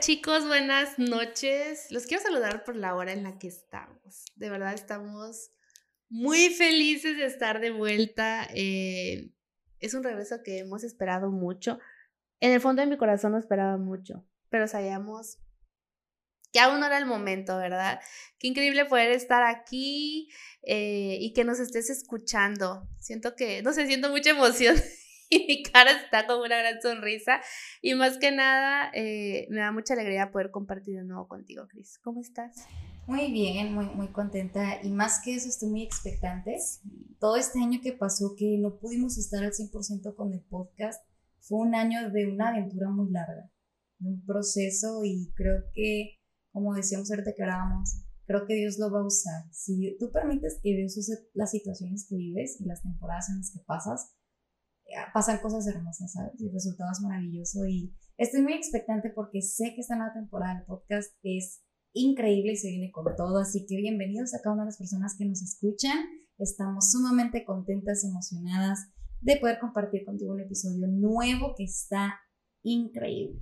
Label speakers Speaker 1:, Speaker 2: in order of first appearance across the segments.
Speaker 1: Chicos, buenas noches. Los quiero saludar por la hora en la que estamos. De verdad estamos muy felices de estar de vuelta. Eh, es un regreso que hemos esperado mucho. En el fondo de mi corazón no esperaba mucho, pero sabíamos que aún no era el momento, ¿verdad? Qué increíble poder estar aquí eh, y que nos estés escuchando. Siento que, no sé, siento mucha emoción y mi cara está con una gran sonrisa. Y más que nada, eh, me da mucha alegría poder compartir de nuevo contigo, Cris. ¿Cómo estás?
Speaker 2: Muy bien, muy, muy contenta. Y más que eso, estoy muy expectante. Todo este año que pasó, que no pudimos estar al 100% con el podcast, fue un año de una aventura muy larga, de un proceso y creo que, como decíamos ahorita que hablábamos, creo que Dios lo va a usar. Si tú permites que Dios use las situaciones que vives y las temporadas en las que pasas, pasan cosas hermosas, ¿sabes? Y el resultado es maravilloso y estoy muy expectante porque sé que esta nueva temporada del podcast es increíble y se viene con todo, así que bienvenidos a cada una de las personas que nos escuchan. Estamos sumamente contentas, emocionadas de poder compartir contigo un episodio nuevo que está increíble.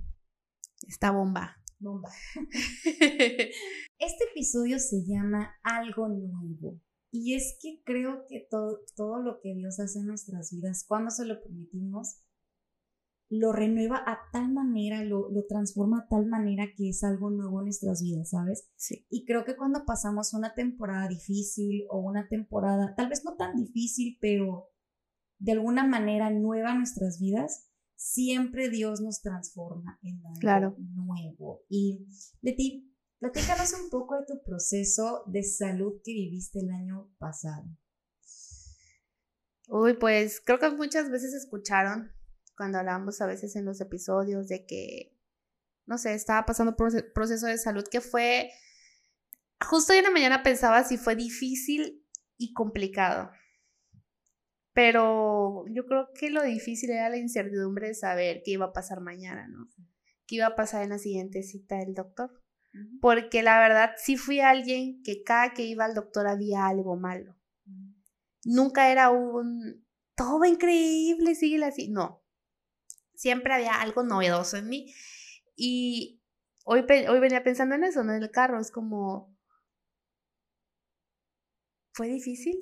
Speaker 1: Está bomba.
Speaker 2: Bomba. este episodio se llama Algo Nuevo. Y es que creo que todo, todo lo que Dios hace en nuestras vidas, cuando se lo permitimos, lo renueva a tal manera, lo, lo transforma a tal manera que es algo nuevo en nuestras vidas, ¿sabes?
Speaker 1: Sí.
Speaker 2: Y creo que cuando pasamos una temporada difícil o una temporada, tal vez no tan difícil, pero de alguna manera nueva en nuestras vidas, siempre Dios nos transforma en algo
Speaker 1: Claro.
Speaker 2: nuevo. Y Leti, platícanos un poco de tu proceso de salud que viviste el año pasado.
Speaker 1: Uy, pues creo que muchas veces escucharon cuando hablamos a veces en los episodios de que, no sé, estaba pasando por un proceso de salud que fue, justo hoy en la mañana pensaba si fue difícil y complicado. Pero yo creo que lo difícil era la incertidumbre de saber qué iba a pasar mañana, ¿no? ¿Qué iba a pasar en la siguiente cita del doctor? Porque la verdad sí fui alguien que cada que iba al doctor había algo malo. Nunca era un, todo va increíble, sigue así. No, siempre había algo novedoso en mí. Y hoy, hoy venía pensando en eso, ¿no? En el carro, es como, ¿fue difícil?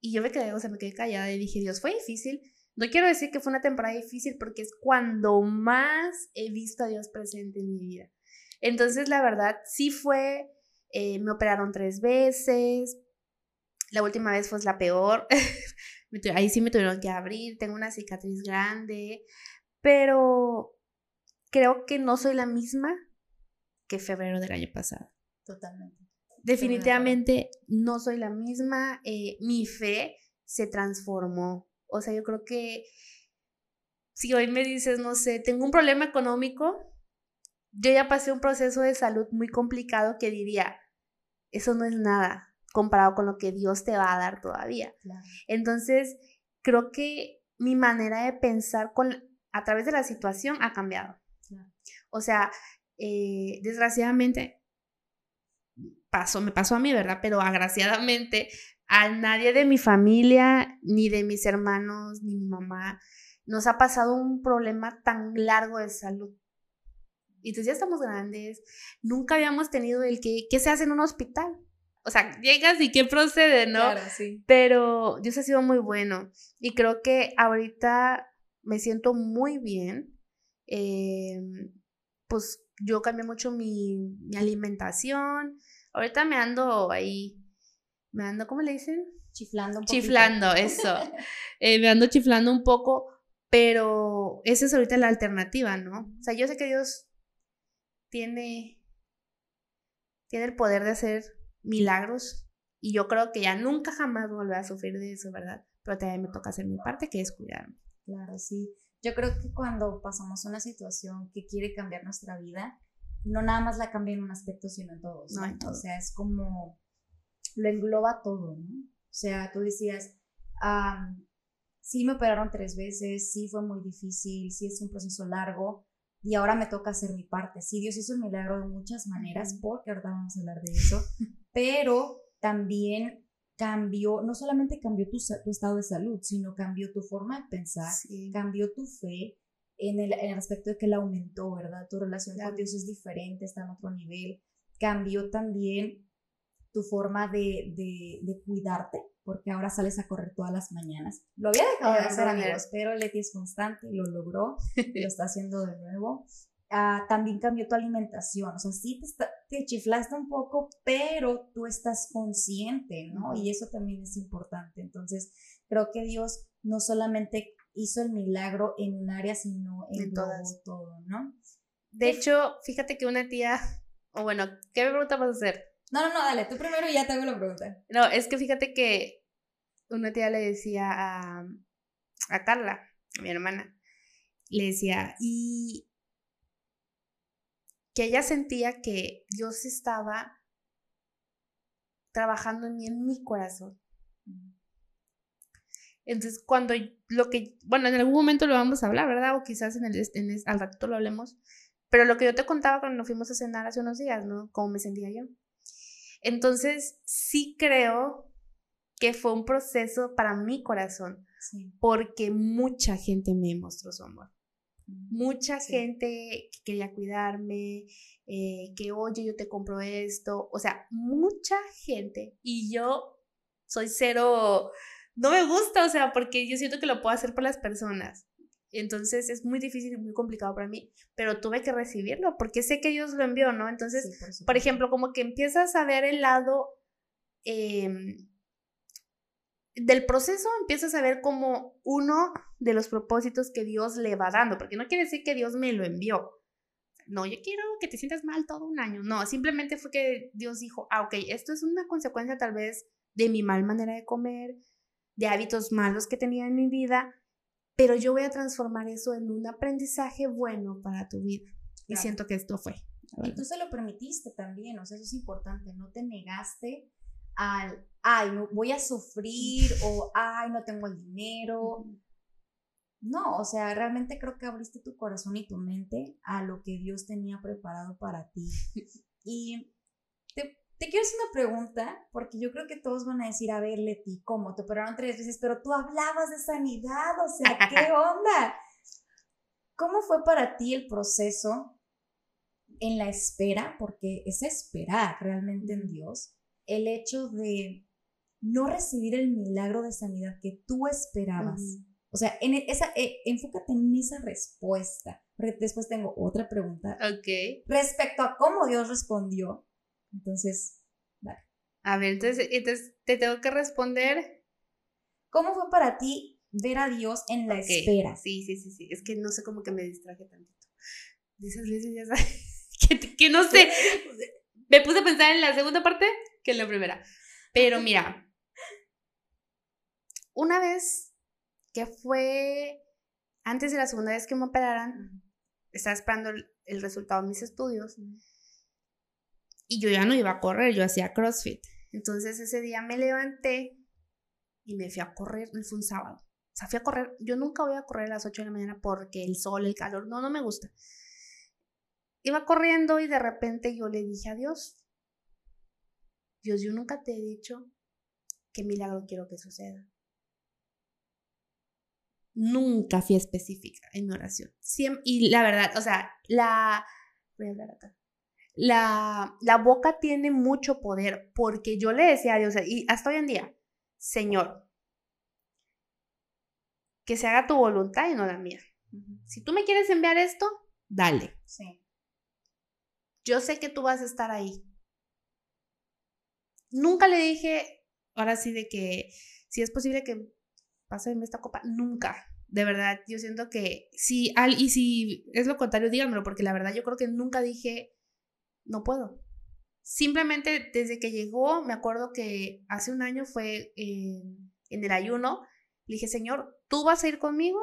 Speaker 1: Y yo me quedé, o sea, me quedé callada y dije, Dios, fue difícil. No quiero decir que fue una temporada difícil porque es cuando más he visto a Dios presente en mi vida. Entonces, la verdad, sí fue, eh, me operaron tres veces. La última vez fue la peor. Ahí sí me tuvieron que abrir, tengo una cicatriz grande, pero creo que no soy la misma que febrero del año pasado.
Speaker 2: Totalmente.
Speaker 1: Definitivamente no soy la misma, eh, mi fe se transformó. O sea, yo creo que si hoy me dices, no sé, tengo un problema económico, yo ya pasé un proceso de salud muy complicado que diría, eso no es nada comparado con lo que Dios te va a dar todavía.
Speaker 2: Claro.
Speaker 1: Entonces, creo que mi manera de pensar con, a través de la situación ha cambiado.
Speaker 2: Claro.
Speaker 1: O sea, eh, desgraciadamente, pasó, me pasó a mí, ¿verdad? Pero agraciadamente, a nadie de mi familia, ni de mis hermanos, ni mi mamá, nos ha pasado un problema tan largo de salud. Y entonces ya estamos grandes, nunca habíamos tenido el que, ¿qué se hace en un hospital? O sea, llegas y qué procede, ¿no?
Speaker 2: Claro, sí.
Speaker 1: Pero Dios ha sido muy bueno y creo que ahorita me siento muy bien. Eh, pues yo cambié mucho mi, mi, alimentación. Ahorita me ando ahí, me ando, ¿cómo le dicen?
Speaker 2: Chiflando. Un
Speaker 1: chiflando, eso. eh, me ando chiflando un poco, pero esa es ahorita la alternativa, ¿no? O sea, yo sé que Dios tiene, tiene el poder de hacer milagros y yo creo que ya nunca jamás volveré a sufrir de eso, ¿verdad? Pero también me toca hacer mi parte, que es cuidarme.
Speaker 2: Claro, sí. Yo creo que cuando pasamos una situación que quiere cambiar nuestra vida, no nada más la cambia en un aspecto, sino en todos.
Speaker 1: No, en todo.
Speaker 2: O sea, es como lo engloba todo, ¿no? O sea, tú decías, um, sí me operaron tres veces, sí fue muy difícil, sí es un proceso largo, y ahora me toca hacer mi parte. Sí, Dios hizo el milagro de muchas maneras, porque ahorita vamos a hablar de eso, pero también cambió, no solamente cambió tu, tu, estado de salud, sino cambió tu forma de pensar,
Speaker 1: Sí.
Speaker 2: cambió tu fe en el, en el aspecto de que la aumentó, ¿verdad? Tu relación con Dios es diferente, está en otro nivel. Cambió también tu forma de, de, de cuidarte, porque ahora sales a correr todas las mañanas. Lo había dejado de hacer, amigos, pero Leti es constante lo logró, lo está haciendo de nuevo. Ah, también cambió tu alimentación, o sea, sí te, te, chiflaste un poco, pero tú estás consciente, ¿no? Y eso también es importante. Entonces, creo que Dios no solamente hizo el milagro en un área, sino en, todo, ¿no?
Speaker 1: De hecho, fíjate que una tía, o bueno, ¿qué pregunta vas a hacer?
Speaker 2: No, no, no, dale, tú primero y ya te hago la pregunta.
Speaker 1: No, es que fíjate que una tía le decía a, a Carla, a mi hermana, le decía, y que ella sentía que Dios estaba trabajando en mí, en mi corazón. Entonces, cuando lo que, bueno, en algún momento lo vamos a hablar, ¿verdad? O quizás en el, en al ratito lo hablemos, pero lo que yo te contaba cuando nos fuimos a cenar hace unos días, ¿no? Cómo me sentía yo. Entonces, sí creo que fue un proceso para mi corazón, porque mucha gente me mostró su amor. Mucha gente que quería cuidarme, eh, que oye, yo te compro esto, o sea, mucha gente y yo soy cero, no me gusta, o sea, porque yo siento que lo puedo hacer por las personas. Entonces es muy difícil y muy complicado para mí, pero tuve que recibirlo porque sé que Dios lo envió, ¿no? Entonces, por, ejemplo, como que empiezas a ver el lado em, del proceso, empiezas a ver como uno de los propósitos que Dios le va dando, porque no quiere decir que Dios me lo envió. No, yo quiero que te sientas mal todo un año. No, simplemente fue que Dios dijo, ah, ok, esto es una consecuencia tal vez de mi mal manera de comer, de hábitos malos que tenía en mi vida, pero yo voy a transformar eso en un aprendizaje bueno para tu vida. Y siento que esto fue.
Speaker 2: Y tú se lo permitiste también, o sea, eso es importante, no te negaste al, ay, no, voy a sufrir o, ay, no tengo el dinero. No, o sea, realmente creo que abriste tu corazón y tu mente a lo que Dios tenía preparado para ti. Y te quiero hacer una pregunta, porque yo creo que todos van a decir, a ver, Leti, ¿cómo? Te operaron tres veces, pero tú hablabas de sanidad, o sea, ¿qué onda? ¿Cómo fue para ti el proceso en la espera? Porque es esperar realmente en Dios, el hecho de no recibir el milagro de sanidad que tú esperabas. O sea, en esa, eh, enfócate en esa respuesta. Después tengo otra pregunta.
Speaker 1: Ok.
Speaker 2: Respecto a cómo Dios respondió entonces, vale.
Speaker 1: A ver, entonces, entonces te tengo que responder.
Speaker 2: ¿Cómo fue para ti ver a Dios en la espera?
Speaker 1: Sí, sí, sí, sí. Es que no sé cómo que me distraje tantito. De esas veces ya sabes, que, que no sé. Me puse a pensar en la segunda parte que en la primera. Pero mira, una vez que fue antes de la segunda vez que me operaran, estaba esperando el, el resultado de mis estudios y yo ya no iba a correr, yo hacía CrossFit. Entonces ese día me levanté y me fui a correr, fue un sábado. O sea, fui a correr, yo nunca voy a correr a las 8 de la mañana porque el sol, el calor, no, no me gusta. Iba corriendo y de repente yo le dije a Dios, Dios, yo nunca te he dicho qué milagro quiero que suceda. Nunca fui específica en mi oración. y la verdad, o sea, la... Voy a hablar acá la, la boca tiene mucho poder porque yo le decía a Dios, y hasta hoy en día, Señor, que se haga tu voluntad y no la mía. Si tú me quieres enviar esto, dale. Sí. Yo sé que tú vas a estar ahí. Nunca le dije, ahora sí, de que si es posible que pase esta copa, nunca. De verdad, yo siento que si, al, y si es lo contrario, díganmelo, porque la verdad yo creo que nunca dije, no puedo. Simplemente desde que llegó, me acuerdo que hace un año fue en, el ayuno, le dije, Señor, ¿tú vas a ir conmigo?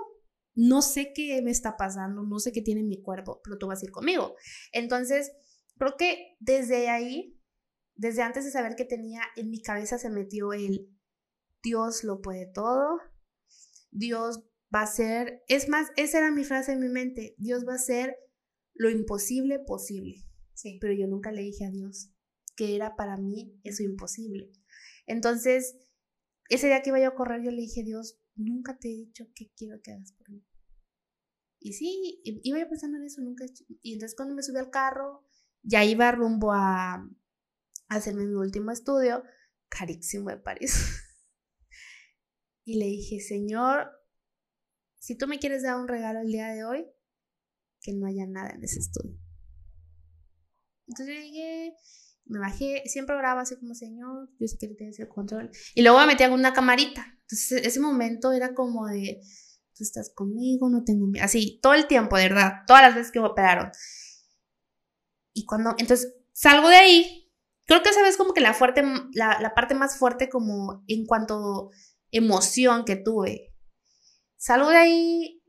Speaker 1: No sé qué me está pasando, no sé qué tiene mi cuerpo, pero tú vas a ir conmigo. Entonces, creo que desde ahí, desde antes de saber que tenía en mi cabeza se metió el Dios lo puede todo, Dios va a ser, es más, esa era mi frase en mi mente, Dios va a ser lo imposible posible. Sí. Pero yo nunca le dije a Dios que era para mí eso imposible. Entonces, ese día que iba yo a correr, yo le dije, Dios, nunca te he dicho qué quiero que hagas por mí. Y sí, iba yo pensando en eso, nunca. Y entonces cuando me subí al carro, ya iba rumbo a, a hacerme mi último estudio, carísimo de París. y le dije, Señor, si tú me quieres dar un regalo el día de hoy, que no haya nada en ese estudio. Entonces llegué, me bajé, siempre oraba así como, Señor, yo sé que le tienes el control. Y luego me metí en una camarita. Entonces ese momento era como de, tú estás conmigo, no tengo miedo. Así, todo el tiempo, de verdad, todas las veces que me operaron. Y cuando, entonces salgo de ahí, creo que esa vez como que la, fuerte, la parte más fuerte como en cuanto emoción que tuve. Salgo de ahí,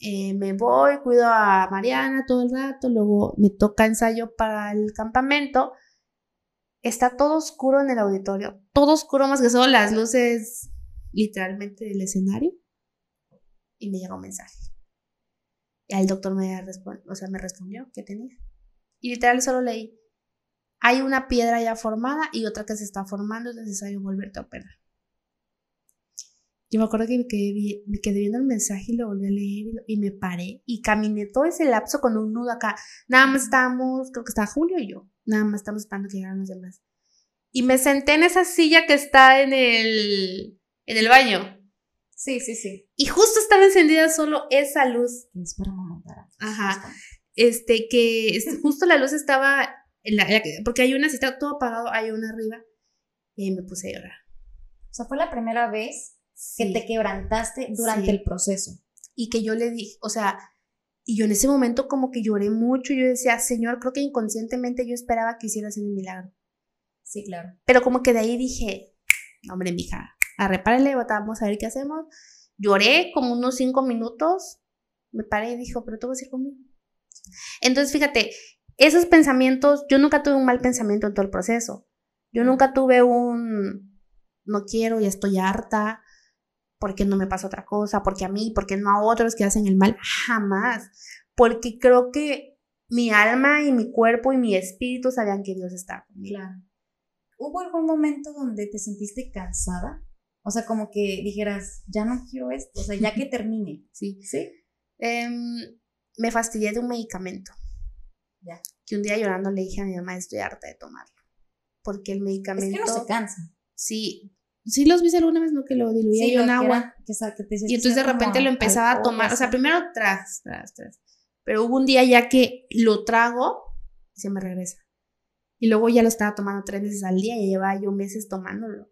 Speaker 1: eh, me voy, cuido a Mariana todo el rato, luego me toca ensayo para el campamento. Está todo oscuro en el auditorio, todo oscuro más que solo las luces literalmente del escenario. Y me llega un mensaje. Y el doctor me, o sea, me respondió que tenía. Y literal solo leí, hay una piedra ya formada y otra que se está formando, es necesario volverte a operar. Yo me acuerdo que me quedé, viendo el mensaje y lo volví a leer y, me paré y caminé todo ese lapso con un nudo acá. Nada más estábamos, creo que estaba Julio y yo, nada más estamos esperando que llegaran los demás. Y me senté en esa silla que está en el, en el baño.
Speaker 2: Sí, sí, sí.
Speaker 1: Y justo estaba encendida solo esa luz.
Speaker 2: Es para.
Speaker 1: Ajá. Este, que justo la luz estaba, en la, porque hay una, si está todo apagado, hay una arriba. Y ahí me puse a llorar.
Speaker 2: O sea, fue la primera vez que te quebrantaste durante el proceso.
Speaker 1: Y que yo le dije, o sea, y yo en ese momento como que lloré mucho, yo decía, Señor, creo que inconscientemente yo esperaba que hiciera un milagro.
Speaker 2: Sí, claro.
Speaker 1: Pero como que de ahí dije, hombre, mija, a repárale, vamos a ver qué hacemos. Lloré como unos cinco minutos, me paré y dijo, pero tú vas a ir conmigo. Entonces, fíjate, esos pensamientos, yo nunca tuve un mal pensamiento en todo el proceso. Yo nunca tuve un, no quiero, ya estoy harta, ¿por qué no me pasa otra cosa? ¿Por qué a mí? ¿Por qué no a otros que hacen el mal? Jamás. Porque creo que mi alma y mi cuerpo y mi espíritu sabían que Dios está conmigo.
Speaker 2: ¿Hubo algún momento donde te sentiste cansada? O sea, como que dijeras, ya no quiero esto, o sea, ya que termine.
Speaker 1: Sí. ¿Sí? Em, me fastidié de un medicamento.
Speaker 2: Ya.
Speaker 1: Que un día llorando le dije a mi mamá, estoy harta de tomarlo. Porque el medicamento...
Speaker 2: Es que no se cansa.
Speaker 1: Sí, Sí los vi alguna vez, ¿no? Que lo diluía yo en agua. y entonces de repente lo empezaba a tomar. O sea, primero tras, tras, tras. Pero hubo un día ya que lo trago y se me regresa. Y luego ya lo estaba tomando tres veces al día y llevaba yo meses tomándolo.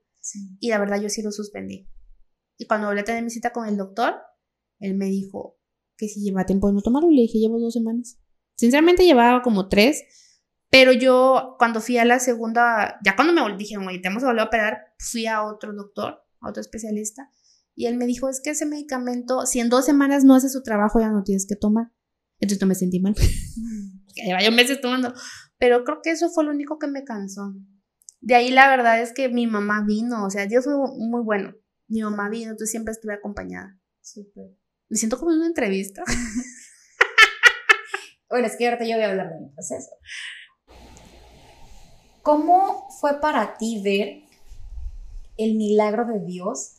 Speaker 1: Y la verdad yo sí lo suspendí. Y cuando volví a tener mi cita con el doctor, él me dijo que si lleva tiempo de no tomarlo. Le dije, llevo dos semanas. Sinceramente llevaba como tres pero yo, cuando fui a la segunda, ya cuando me dijeron, oye, te hemos volver a operar, fui a otro doctor, a otro especialista, y él me dijo, es que ese medicamento, si en dos semanas no hace su trabajo, ya no tienes que tomar. Entonces no me sentí mal. que lleva yo meses tomando. Pero creo que eso fue lo único que me cansó. De ahí la verdad es que mi mamá vino, o sea, Dios fue muy bueno. Mi mamá vino, entonces siempre estuve acompañada.
Speaker 2: Súper.
Speaker 1: Me siento como en una entrevista.
Speaker 2: bueno, es que ahorita yo voy a hablar de mi proceso. ¿Cómo fue para ti ver el milagro de Dios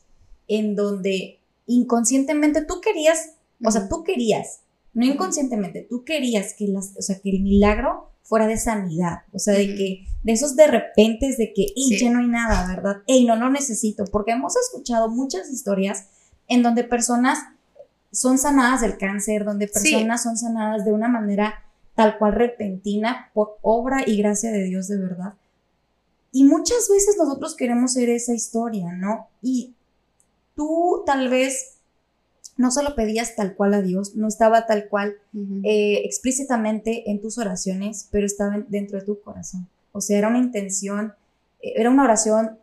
Speaker 2: en donde inconscientemente tú querías, o sea, tú querías, no inconscientemente, tú querías que, las, o sea, que el milagro fuera de sanidad, o sea, de que, de esos de repente, de que, y ya no hay nada, ¿verdad? Ey, no lo necesito, porque hemos escuchado muchas historias en donde personas son sanadas del cáncer, donde personas son sanadas de una manera tal cual repentina por obra y gracia de Dios de verdad. Y muchas veces nosotros queremos ser esa historia, ¿no? Y tú tal vez no se lo pedías tal cual a Dios, no estaba tal cual eh, explícitamente en tus oraciones, pero estaba dentro de tu corazón. O sea, era una intención, eh, era una oración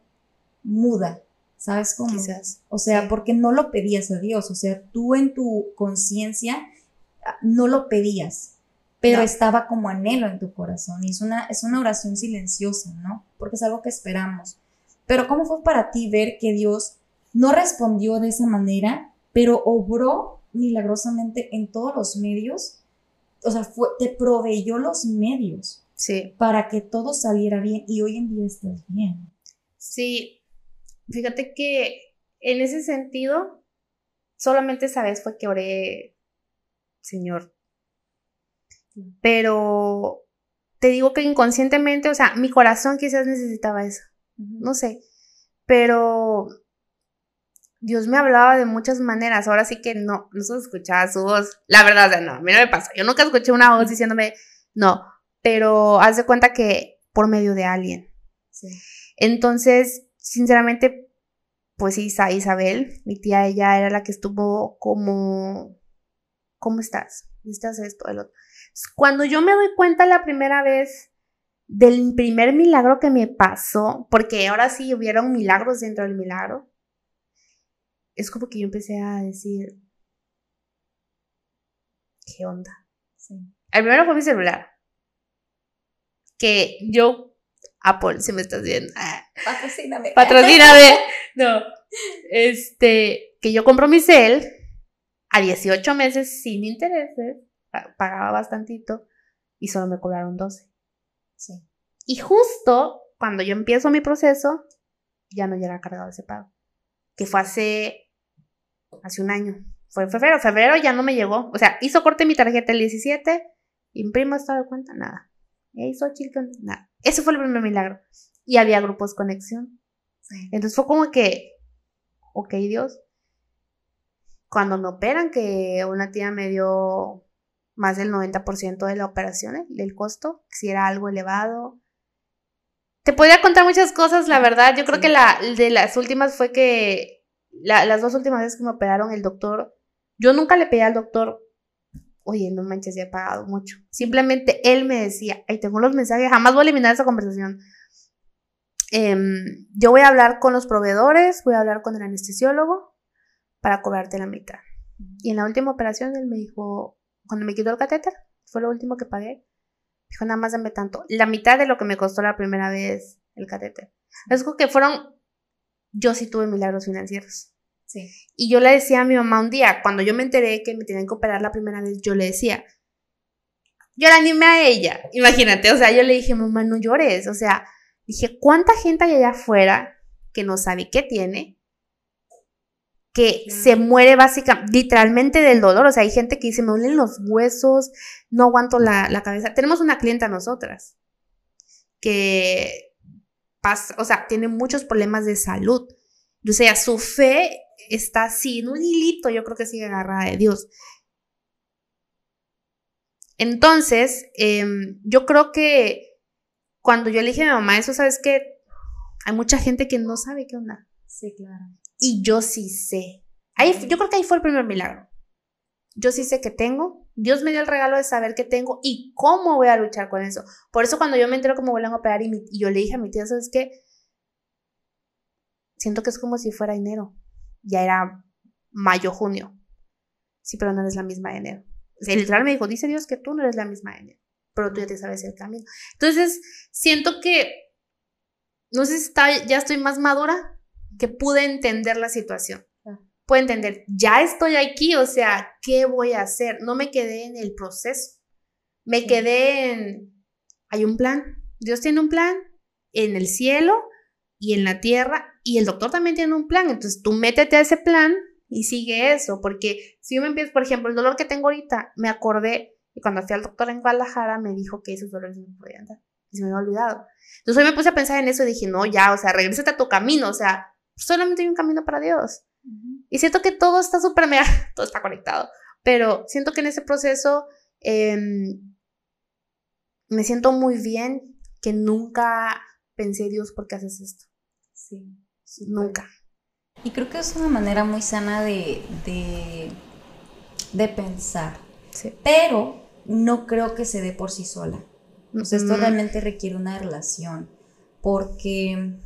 Speaker 2: muda, ¿sabes cómo?
Speaker 1: Quizás.
Speaker 2: O sea, porque no lo pedías a Dios, o sea, tú en tu conciencia ah, no lo pedías, pero estaba como anhelo en tu corazón y es una, es una oración silenciosa, ¿no? Porque es algo que esperamos. Pero ¿cómo fue para ti ver que Dios no respondió de esa manera, pero obró milagrosamente en todos los medios? O sea, fue, te proveyó los medios
Speaker 1: sí.
Speaker 2: para que todo saliera bien y hoy en día estás bien.
Speaker 1: Sí, fíjate que en ese sentido, solamente esa vez fue que oré Señor. Pero te digo que inconscientemente, o sea, mi corazón quizás necesitaba eso. No sé. Pero Dios me hablaba de muchas maneras. Ahora sí que no, no se escuchaba su voz. La verdad, o sea, no, a mí no me pasa. Yo nunca escuché una voz diciéndome, no. Pero haz de cuenta que por medio de alguien. Sí. Entonces, sinceramente, pues Isabel, mi tía, ella era la que estuvo como, ¿cómo estás? ¿Necesitas esto? El otro. Cuando yo me doy cuenta la primera vez del primer milagro que me pasó, porque ahora sí hubieron milagros dentro del milagro, es como que yo empecé a decir, ¿qué onda? Sí. El primero fue mi celular. Que yo, Apple, si me estás viendo.
Speaker 2: Ah, patrocíname.
Speaker 1: Patrocíname. No. Este, que yo compro mi cel a 18 meses sin intereses, pagaba bastantito y solo me cobraron 12. Sí. Y justo cuando yo empiezo mi proceso, ya no llega cargado ese pago. Que fue hace, hace un año. Fue en febrero. Febrero ya no me llegó. O sea, hizo corte mi tarjeta el 17, imprimo estado de cuenta, nada. Hizo chica, nada. Ese fue el primer milagro. Y había grupos conexión. Entonces fue como que, ok, Dios. Cuando me operan, que una tía me dio más del 90% de la operación, del costo, si era algo elevado. Te podría contar muchas cosas, la verdad. Yo creo que la de las últimas fue que las dos últimas veces que me operaron el doctor, yo nunca le pedí al doctor, oye, no manches, ya he pagado mucho. Simplemente él me decía, ahí tengo los mensajes, jamás voy a eliminar esa conversación. Em, yo voy a hablar con los proveedores, voy a hablar con el anestesiólogo para cobrarte la mitad. Y en la última operación él me dijo, cuando me quitó el catéter, fue lo último que pagué. Dijo, nada más dame tanto. La mitad de lo que me costó la primera vez el catéter. Es que fueron, yo sí tuve milagros financieros. Sí. Y yo le decía a mi mamá un día, cuando yo me enteré que me tenían que operar la primera vez, yo le decía, yo la animé a ella. Imagínate, o sea, yo le dije, mamá, no llores. O sea, dije, ¿cuánta gente hay allá afuera que no sabe qué tiene? Que se muere básicamente, literalmente del dolor. O sea, hay gente que dice, me duelen los huesos, no aguanto la, cabeza. Tenemos una clienta nosotras que pasa, o sea, tiene muchos problemas de salud. O sea, su fe está así, en un hilito, yo creo que sigue agarrada de Dios. Entonces, em, yo creo que cuando yo le dije a mi mamá eso, ¿sabes qué? Hay mucha gente que no sabe qué onda.
Speaker 2: Sí, claro.
Speaker 1: Y yo sí sé. Ahí, yo creo que ahí fue el primer milagro. Yo sí sé que tengo. Dios me dio el regalo de saber que tengo y cómo voy a luchar con eso. Por eso cuando yo me entero cómo vuelven a operar y, yo le dije a mi tía, ¿sabes qué? Siento que es como si fuera enero. Ya era mayo, junio. Sí, pero no eres la misma de enero. O sea, literal me dijo, dice Dios que tú no eres la misma de enero, pero tú ya te sabes el camino. Entonces, siento que, no sé si está, ya estoy más madura que pude entender la situación. Pude entender, ya estoy aquí, o sea, ¿qué voy a hacer? No me quedé en el proceso. Me quedé en, hay un plan. Dios tiene un plan en el cielo y en la tierra y el doctor también tiene un plan. Entonces tú métete a ese plan y sigue eso, porque si yo me empiezo, por ejemplo, el dolor que tengo ahorita, me acordé y cuando fui al doctor en Guadalajara me dijo que esos dolores no podían dar y se me había olvidado. Entonces hoy me puse a pensar en eso y dije, no, ya, o sea, regrésate a tu camino, o sea, solamente hay un camino para Dios. Y siento que todo está súper mega, todo está conectado, pero siento que en ese proceso em, me siento muy bien que nunca pensé, Dios, ¿por qué haces esto? Sí, nunca.
Speaker 2: Y creo que es una manera muy sana de, de, de pensar. Sí. Pero no creo que se dé por sí sola. Sea, esto realmente requiere una relación. Porque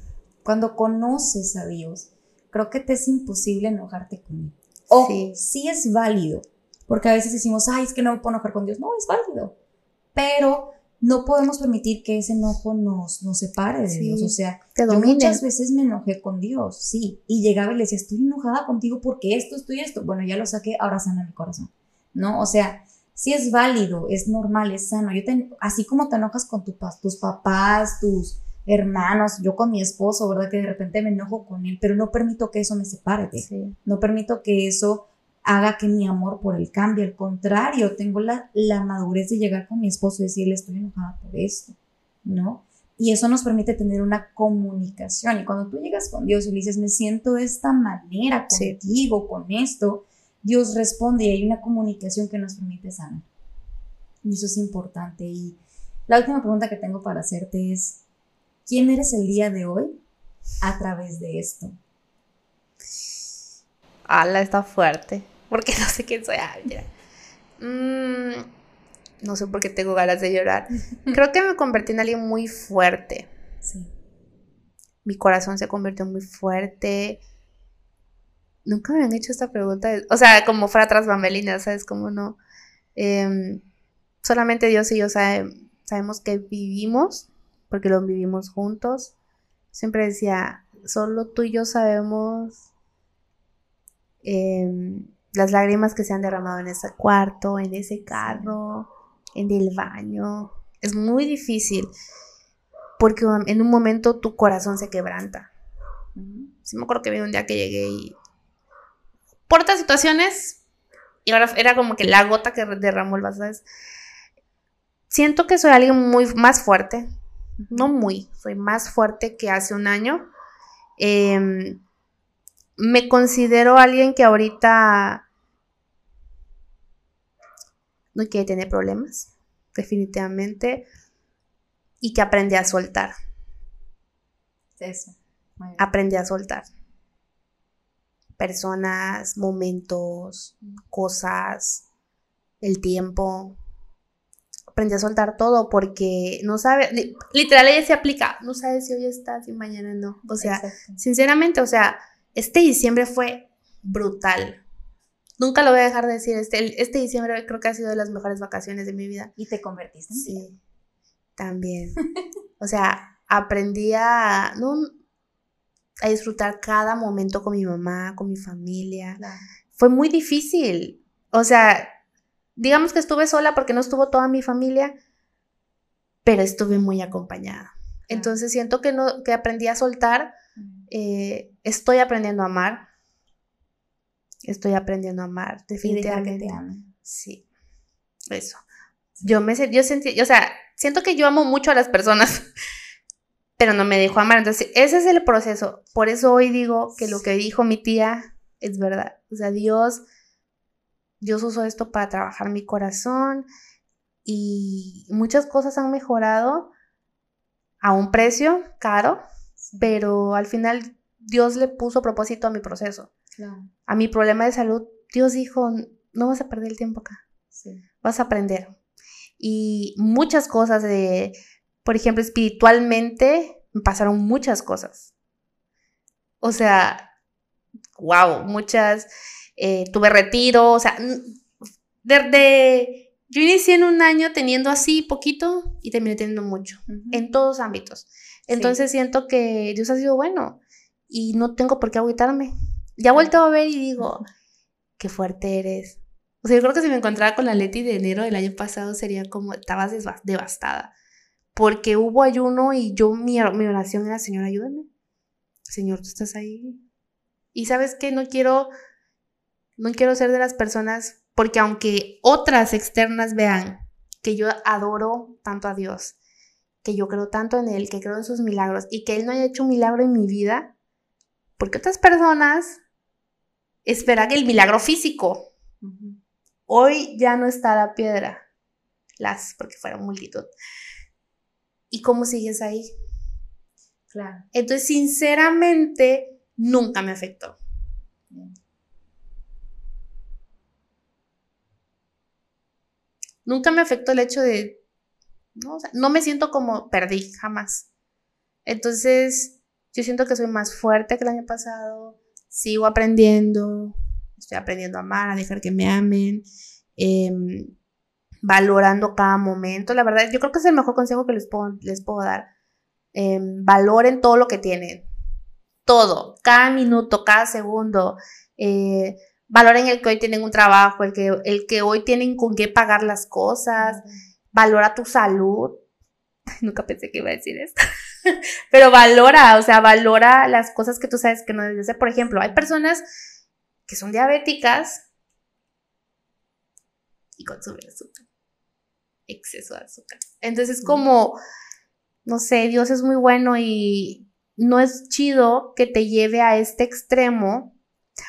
Speaker 2: cuando conoces a Dios, creo que te es imposible enojarte con Él. O sí. es válido, porque a veces decimos, ay, es que no me puedo enojar con Dios. No, es válido. Pero no podemos permitir que ese enojo nos, nos separe de Dios. O sea, yo muchas veces me enojé con Dios, sí. Y llegaba y le decía, estoy enojada contigo porque esto, esto y esto. Bueno, ya lo saqué, ahora sana mi corazón. ¿No? O sea, sí es válido, es normal, es sano. Yo así como te enojas con tu, tus papás, tus hermanos, yo con mi esposo, ¿verdad? Que de repente me enojo con él, pero no permito que eso me separe, no permito que eso haga que mi amor por él cambie. Al contrario, tengo la, la madurez de llegar con mi esposo y decirle, estoy enojada por esto, ¿no? Y eso nos permite tener una comunicación. Y cuando tú llegas con Dios y le dices, me siento de esta manera contigo, con esto, Dios responde y hay una comunicación que nos permite sanar. Y eso es importante. Y la última pregunta que tengo para hacerte es, ¿quién eres el día de hoy a través de esto?
Speaker 1: Ala, está fuerte porque no sé quién soy. Mm, no sé por qué tengo ganas de llorar. Creo que me convertí en alguien muy fuerte. Sí. Mi corazón se convirtió muy fuerte. Nunca me han hecho esta pregunta. O sea, como fuera tras bambalinas, ¿sabes? Como no. Em, solamente Dios y yo sabemos que vivimos, porque lo vivimos juntos. Siempre decía, solo tú y yo sabemos eh, las lágrimas que se han derramado en ese cuarto, en ese carro, en el baño. Es muy difícil porque en un momento tu corazón se quebranta. Sí me acuerdo que vi un día que llegué y por otras situaciones y ahora era como que la gota que derramó el vaso, Siento que soy alguien muy más fuerte, no muy, soy más fuerte que hace un año. Eh, me considero alguien que ahorita no quiere tener problemas, definitivamente, y que aprende a soltar. Eso. Aprende a soltar. Personas, momentos, cosas, el tiempo. Aprende a soltar todo porque no sabe, literal ella se aplica, no sabe si hoy estás y mañana no. O sea, sinceramente, o sea, este diciembre fue brutal. Nunca lo voy a dejar de decir. Este, este diciembre creo que ha sido de las mejores vacaciones de mi vida.
Speaker 2: ¿Y te convertiste en
Speaker 1: Sí, también. o sea, aprendí a, a disfrutar cada momento con mi mamá, con mi familia. Fue muy difícil. O sea, digamos que estuve sola porque no estuvo toda mi familia, pero estuve muy acompañada. Entonces siento que, no, que aprendí a soltar eh, estoy aprendiendo a amar. Estoy aprendiendo a amar, definitivamente. Sí, eso. Yo me yo sentí, o sea, siento que yo amo mucho a las personas, pero no me dejo amar. Entonces, ese es el proceso. Por eso hoy digo que lo que dijo mi tía es verdad. O sea, Dios, Dios usó esto para trabajar mi corazón y muchas cosas han mejorado a un precio caro, pero al final Dios le puso propósito a mi proceso. A mi problema de salud, Dios dijo, no vas a perder el tiempo acá, vas a aprender. Y muchas cosas de, por ejemplo, espiritualmente, me pasaron muchas cosas. O sea, wow, muchas, eh, tuve retiro, o sea, desde... Yo inicié en un año teniendo así poquito y terminé teniendo mucho, en todos ámbitos. Entonces siento que Dios ha sido bueno y no tengo por qué agüitarme. Ya vuelto a ver y digo, qué fuerte eres. O sea, yo creo que si me encontraba con la Leti de enero del año pasado sería como, estabas devastada. Porque hubo ayuno y yo, mi, mi oración era, Señor, ayúdame. Señor, tú estás ahí. Y sabes que no quiero, no quiero ser de las personas, porque aunque otras externas vean que yo adoro tanto a Dios, que yo creo tanto en Él, que creo en sus milagros y que Él no haya hecho un milagro en mi vida, porque otras personas esperan el milagro físico. Hoy ya no está la piedra, las, porque fueron multitud. ¿Y cómo sigues ahí? Claro. Entonces, sinceramente, nunca me afectó. Nunca me afectó el hecho de no, me siento como perdí, jamás. Entonces, yo siento que soy más fuerte que el año pasado, sigo aprendiendo, estoy aprendiendo a amar, a dejar que me amen, em, valorando cada momento. La verdad, yo creo que es el mejor consejo que les puedo, les puedo dar. Em, valoren todo lo que tienen, todo, cada minuto, cada segundo. Eh, valoren el que hoy tienen un trabajo, el que, el que hoy tienen con qué pagar las cosas valora tu salud. Nunca pensé que iba a decir esto. Pero valora, o sea, valora las cosas que tú sabes que no debes hacer. Por ejemplo, hay personas que son diabéticas y consume azúcar. Exceso de azúcar. Entonces, como, no sé, Dios es muy bueno y no es chido que te lleve a este extremo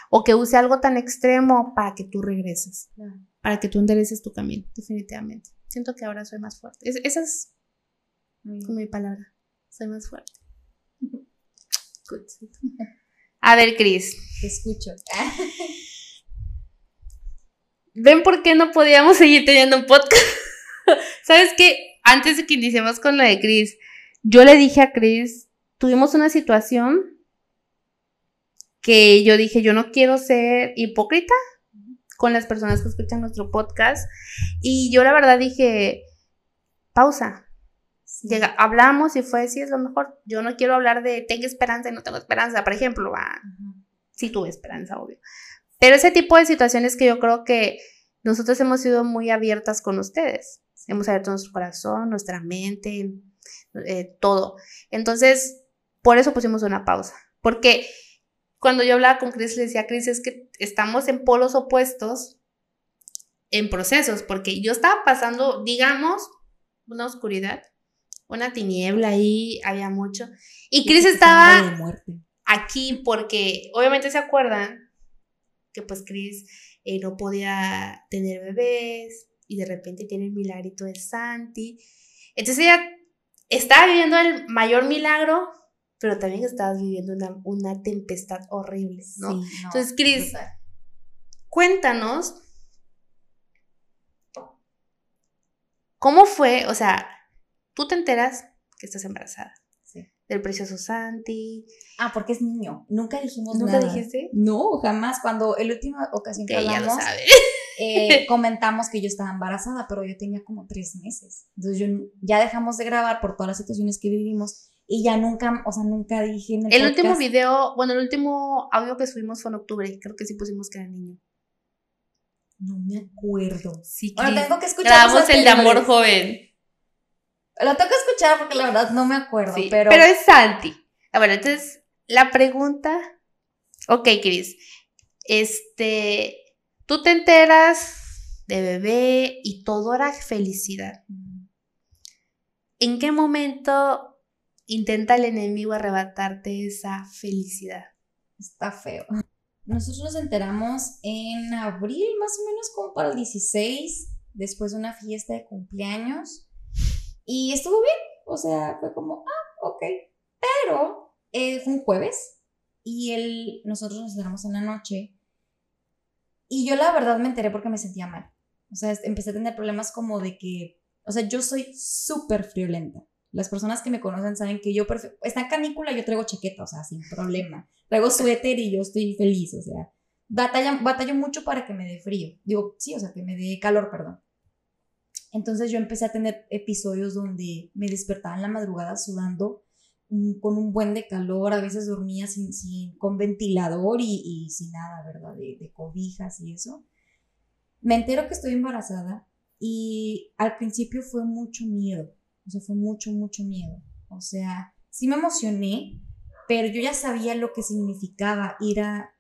Speaker 1: o que use algo tan extremo para que tú regreses, para que tú endereces tu camino, definitivamente. Siento que ahora soy más fuerte. esa es mi palabra. Soy más fuerte. A ver, Cris.
Speaker 2: Te escucho.
Speaker 1: ¿Ven por qué no podíamos seguir teniendo un podcast? ¿Sabes qué? Antes de que iniciemos con lo de Cris, yo le dije a Cris, tuvimos una situación que yo dije, yo no quiero ser hipócrita con las personas que escuchan nuestro podcast. Y yo la verdad dije, pausa. Llega, hablamos y fue, sí, es lo mejor. Yo no quiero hablar de tengo esperanza y no tengo esperanza, por ejemplo. Sí tuve esperanza, obvio. Pero ese tipo de situaciones que yo creo que nosotros hemos sido muy abiertas con ustedes. Hemos abierto nuestro corazón, nuestra mente, eh, todo. Entonces, por eso pusimos una pausa. Porque cuando yo hablaba con Chris, le decía a Chris, es que estamos en polos opuestos en procesos, porque yo estaba pasando, digamos, una oscuridad, una tiniebla ahí, había mucho. Y Chris estaba aquí porque, obviamente se acuerdan que pues Chris eh, no podía tener bebés y de repente tiene el milagrito de Santi. Entonces ella estaba viviendo el mayor milagro pero también estabas viviendo una, tempestad horrible, ¿no? Entonces, Cris, cuéntanos, ¿cómo fue? O sea, tú te enteras que estás embarazada. Sí. Del precioso Santi.
Speaker 2: Ah, porque es niño. Nunca dijimos
Speaker 1: ¿Nunca dijiste?
Speaker 2: No, jamás. Cuando la última ocasión que, hablamos, eh, comentamos que yo estaba embarazada, pero yo tenía como tres meses. Entonces yo ya dejamos de grabar por todas las situaciones que vivimos y ya nunca, o sea, nunca dije
Speaker 1: en el, último video, bueno, el último audio que subimos fue en octubre, creo que sí pusimos que era niño.
Speaker 2: No me acuerdo.
Speaker 1: Sí, bueno, tengo que escuchar. Grabamos el de amor joven.
Speaker 2: Lo tengo que escuchar porque la verdad no me acuerdo, sí, pero...
Speaker 1: Pero es Santi. Ah, bueno, entonces, la pregunta... Ok, Cris. Este... Tú te enteras de bebé y todo era felicidad. ¿En qué momento intenta el enemigo arrebatarte esa felicidad.
Speaker 2: Está feo. Nosotros nos enteramos en abril, más o menos como para el 16, después de una fiesta de cumpleaños. Y estuvo bien, o sea, fue como, ah, ok. Pero eh, fue un jueves y nosotros nos enteramos en la noche. Y yo la verdad me enteré porque me sentía mal. O sea, empecé a tener problemas como de que, o sea, yo soy súper friolenta. Las personas que me conocen saben que yo, está en canícula, yo traigo chaqueta, o sea, sin problema. Traigo suéter y yo estoy feliz, o sea, batalla, batallo mucho para que me dé frío. Digo, sí, o sea, que me dé calor, perdón. Entonces yo empecé a tener episodios donde me despertaba en la madrugada sudando con un buen de calor, a veces dormía sin, sin, con ventilador y, y sin nada, ¿verdad? De, de cobijas y eso. Me entero que estoy embarazada y al principio fue mucho miedo o sea, fue mucho, mucho miedo. O sea, sí me emocioné, pero yo ya sabía lo que significaba ir a...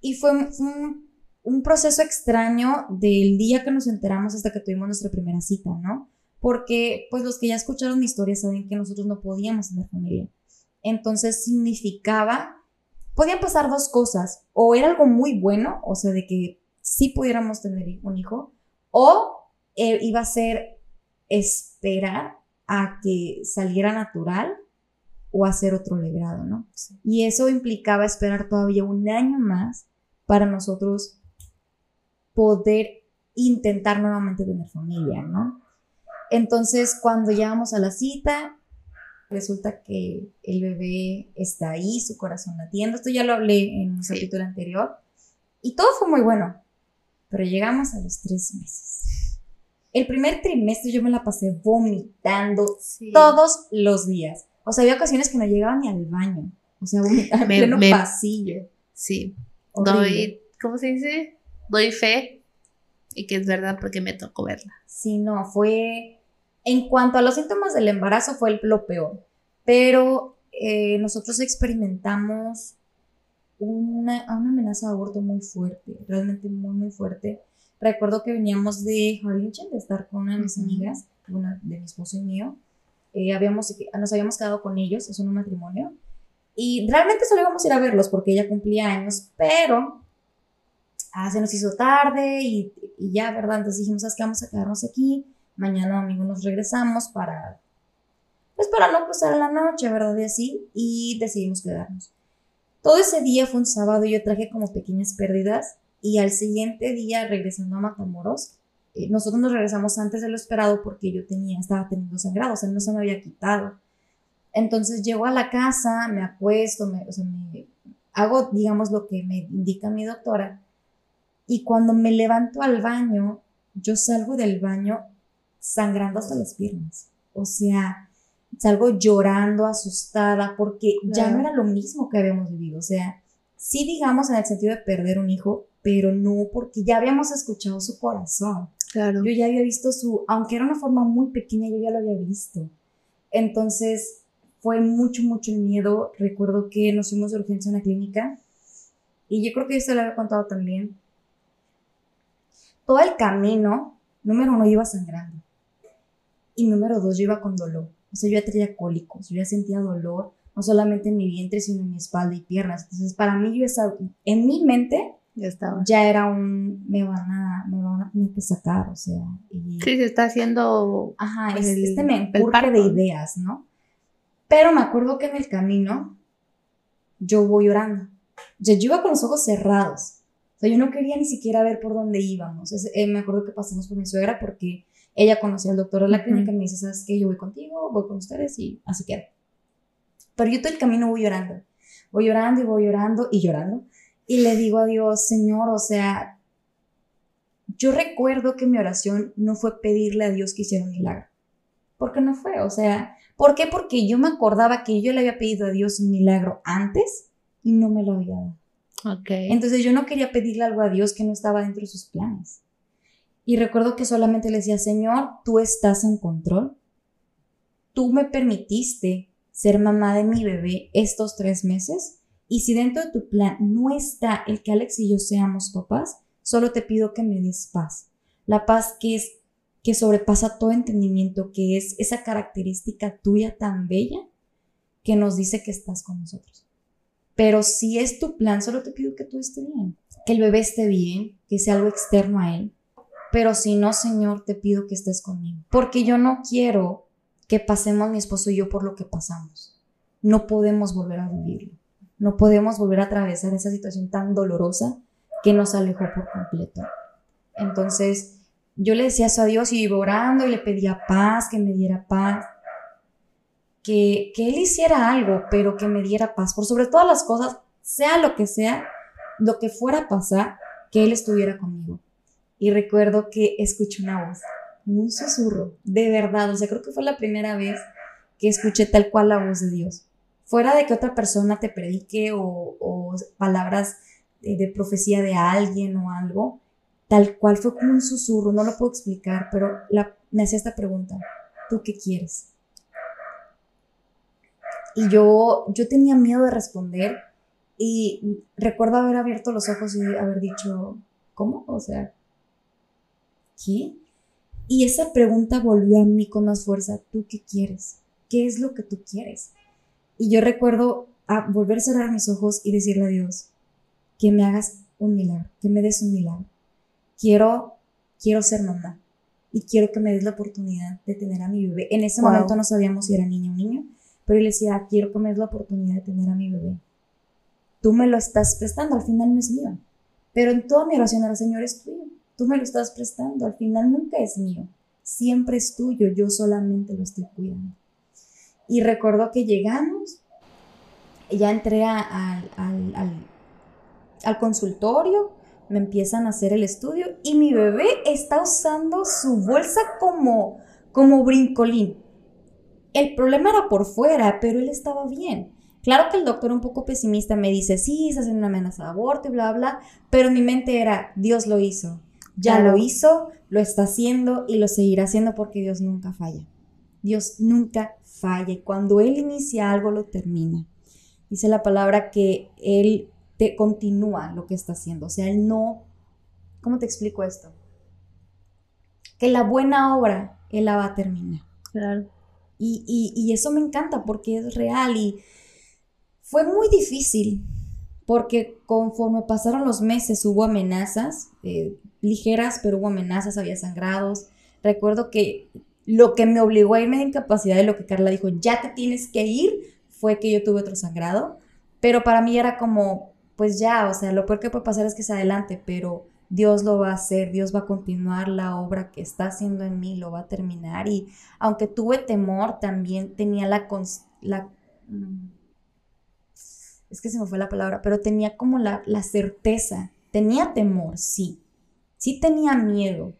Speaker 2: Y fue, un, un, proceso extraño del día que nos enteramos hasta que tuvimos nuestra primera cita, ¿no? Porque, pues los que ya escucharon mi historia saben que nosotros no podíamos tener familia. Entonces significaba, podían pasar dos cosas, o era algo muy bueno, o sea, de que sí pudiéramos tener un hijo, o eh, iba a ser esperar a que saliera natural o hacer otro legrado, ¿no? Y eso implicaba esperar todavía un año más para nosotros poder intentar nuevamente tener familia, ¿no? Entonces, cuando llegamos a la cita, resulta que el bebé está ahí, su corazón latiendo. Esto ya lo hablé en un capítulo anterior. Y todo fue muy bueno. Pero llegamos a los tres meses. El primer trimestre yo me la pasé vomitando todos los días. O sea, había ocasiones que no llegaba ni al baño. O sea, vomitaba en pleno pasillo.
Speaker 1: Sí. Doy, ¿cómo se dice? Doy fe y que es verdad porque me tocó verla.
Speaker 2: Sí, no, fue... En cuanto a los síntomas del embarazo fue lo peor. Pero eh, nosotros experimentamos una, una amenaza de aborto muy fuerte, realmente muy, muy fuerte Recuerdo que veníamos de Harlingen, de estar con una de mis amigas, una de mi esposo y mío. Eh, habíamos, nos habíamos quedado con ellos, es un matrimonio. Y realmente solo íbamos a ir a verlos porque ella cumplía años, pero ah, se nos hizo tarde y, y ya, ¿verdad? Entonces dijimos, ¿sabes qué? Vamos a quedarnos aquí. Mañana domingo nos regresamos para, pues para no cruzar la noche, ¿verdad? Y así, y decidimos quedarnos. Todo ese día fue un sábado y yo traje como pequeñas pérdidas y al siguiente día regresando a Matamoros, eh, nosotros nos regresamos antes de lo esperado porque yo tenía, estaba teniendo sangrado, o sea, no se me había quitado. Entonces llego a la casa, me acuesto, me, o sea, me hago, digamos, lo que me indica mi doctora y cuando me levanto al baño, yo salgo del baño sangrando hasta las piernas. O sea, salgo llorando, asustada, porque ya no era lo mismo que habíamos vivido. O sea, sí digamos en el sentido de perder un hijo, pero no porque ya habíamos escuchado su corazón. Claro. Yo ya había visto su, aunque era una forma muy pequeña, yo ya lo había visto. Entonces, fue mucho, mucho el miedo. Recuerdo que nos fuimos de urgencia a una clínica y yo creo que esto lo había contado también. Todo el camino, número uno, iba sangrando. Y número dos, yo iba con dolor. O sea, yo ya tenía cólicos, yo ya sentía dolor, no solamente en mi vientre, sino en mi espalda y piernas. Entonces, para mí, yo estaba, en mi mente, ya, estaba. ya era un, me van a, me van a tener que sacar, o sea.
Speaker 1: sí, se está haciendo.
Speaker 2: Ajá, el, este me de ideas, ¿no? Pero me acuerdo que en el camino, yo voy llorando. O sea, yo iba con los ojos cerrados. O sea, yo no quería ni siquiera ver por dónde íbamos. Eh, me acuerdo que pasamos por mi suegra porque ella conocía al doctor de la clínica y me dice, ¿sabes qué? Yo voy contigo, voy con ustedes y así queda. Pero yo todo el camino voy llorando. Voy llorando y voy llorando y llorando. Y le digo a Dios, Señor, o sea, yo recuerdo que mi oración no fue pedirle a Dios que hiciera un milagro. Porque no fue, o sea, ¿por qué? Porque yo me acordaba que yo le había pedido a Dios un milagro antes y no me lo había dado. Okay. Entonces yo no quería pedirle algo a Dios que no estaba dentro de sus planes. Y recuerdo que solamente le decía, Señor, tú estás en control. Tú me permitiste ser mamá de mi bebé estos tres meses. Y si dentro de tu plan no está el que Alex y yo seamos papás, solo te pido que me des paz. La paz que es que sobrepasa todo entendimiento, que es esa característica tuya tan bella que nos dice que estás con nosotros. Pero si es tu plan, solo te pido que tú estés bien, que el bebé esté bien, que sea algo externo a él, pero si no, Señor, te pido que estés conmigo, porque yo no quiero que pasemos mi esposo y yo por lo que pasamos. No podemos volver a vivirlo. No podemos volver a atravesar esa situación tan dolorosa que nos alejó por completo. Entonces, yo le decía eso a Dios y iba orando y le pedía paz, que me diera paz, que, que Él hiciera algo, pero que me diera paz. Por sobre todas las cosas, sea lo que sea, lo que fuera a pasar, que Él estuviera conmigo y recuerdo que escuché una voz, un susurro, de verdad, o sea, creo que fue la primera vez que escuché tal cual la voz de Dios. Fuera de que otra persona te predique o, palabras de, profecía de alguien o algo, tal cual fue como un susurro, no lo puedo explicar, pero me hacía esta pregunta, ¿tú qué quieres? Y yo, yo tenía miedo de responder y recuerdo haber abierto los ojos y haber dicho, ¿cómo? O sea, ¿qué? Y esa pregunta volvió a mí con más fuerza, ¿tú qué quieres? ¿Qué es lo que tú quieres? Y yo recuerdo a volver a cerrar mis ojos y decirle a Dios, que me hagas un milagro, que me des un milagro. Quiero, quiero ser mamá y quiero que me des la oportunidad de tener a mi bebé. En ese momento no sabíamos si era niño o niño, pero él decía, quiero que me des la oportunidad de tener a mi bebé. Tú me lo estás prestando, al final no es mío. Pero en toda mi oración era, Señor, es tuyo tú me lo estás prestando, al final nunca es mío, siempre es tuyo, yo solamente lo estoy cuidando. Y recuerdo que llegamos, ya entré al, al, consultorio, me empiezan a hacer el estudio y mi bebé está usando su bolsa como, como brincolín. El problema era por fuera, pero él estaba bien. Claro que el doctor un poco pesimista me dice, sí, estás haciendo una amenaza de aborto y bla, bla, pero mi mente era, Dios lo hizo. Ya lo hizo, lo está haciendo y lo seguirá haciendo porque Dios nunca falla. Dios nunca falla y cuando Él inicia algo lo termina. Dice la palabra que Él te continúa lo que está haciendo. O sea, Él no... ¿Cómo te explico esto? que la buena obra Él la va a terminar.
Speaker 1: Claro.
Speaker 2: Y, y, y eso me encanta porque es real y fue muy difícil porque conforme pasaron los meses hubo amenazas, eh, ligeras, pero hubo amenazas, había sangrados. Recuerdo que lo que me obligó a irme de incapacidad de lo que Carla dijo, ya te tienes que ir, fue que yo tuve otro sangrado. Pero para mí era como, pues ya, o sea, lo peor que puede pasar es que se adelante, pero Dios lo va a hacer, Dios va a continuar la obra que está haciendo en mí, lo va a terminar. Y aunque tuve temor, también tenía la... la es que se me fue la palabra, pero tenía como la, la certeza, tenía temor, sí, sí tenía miedo,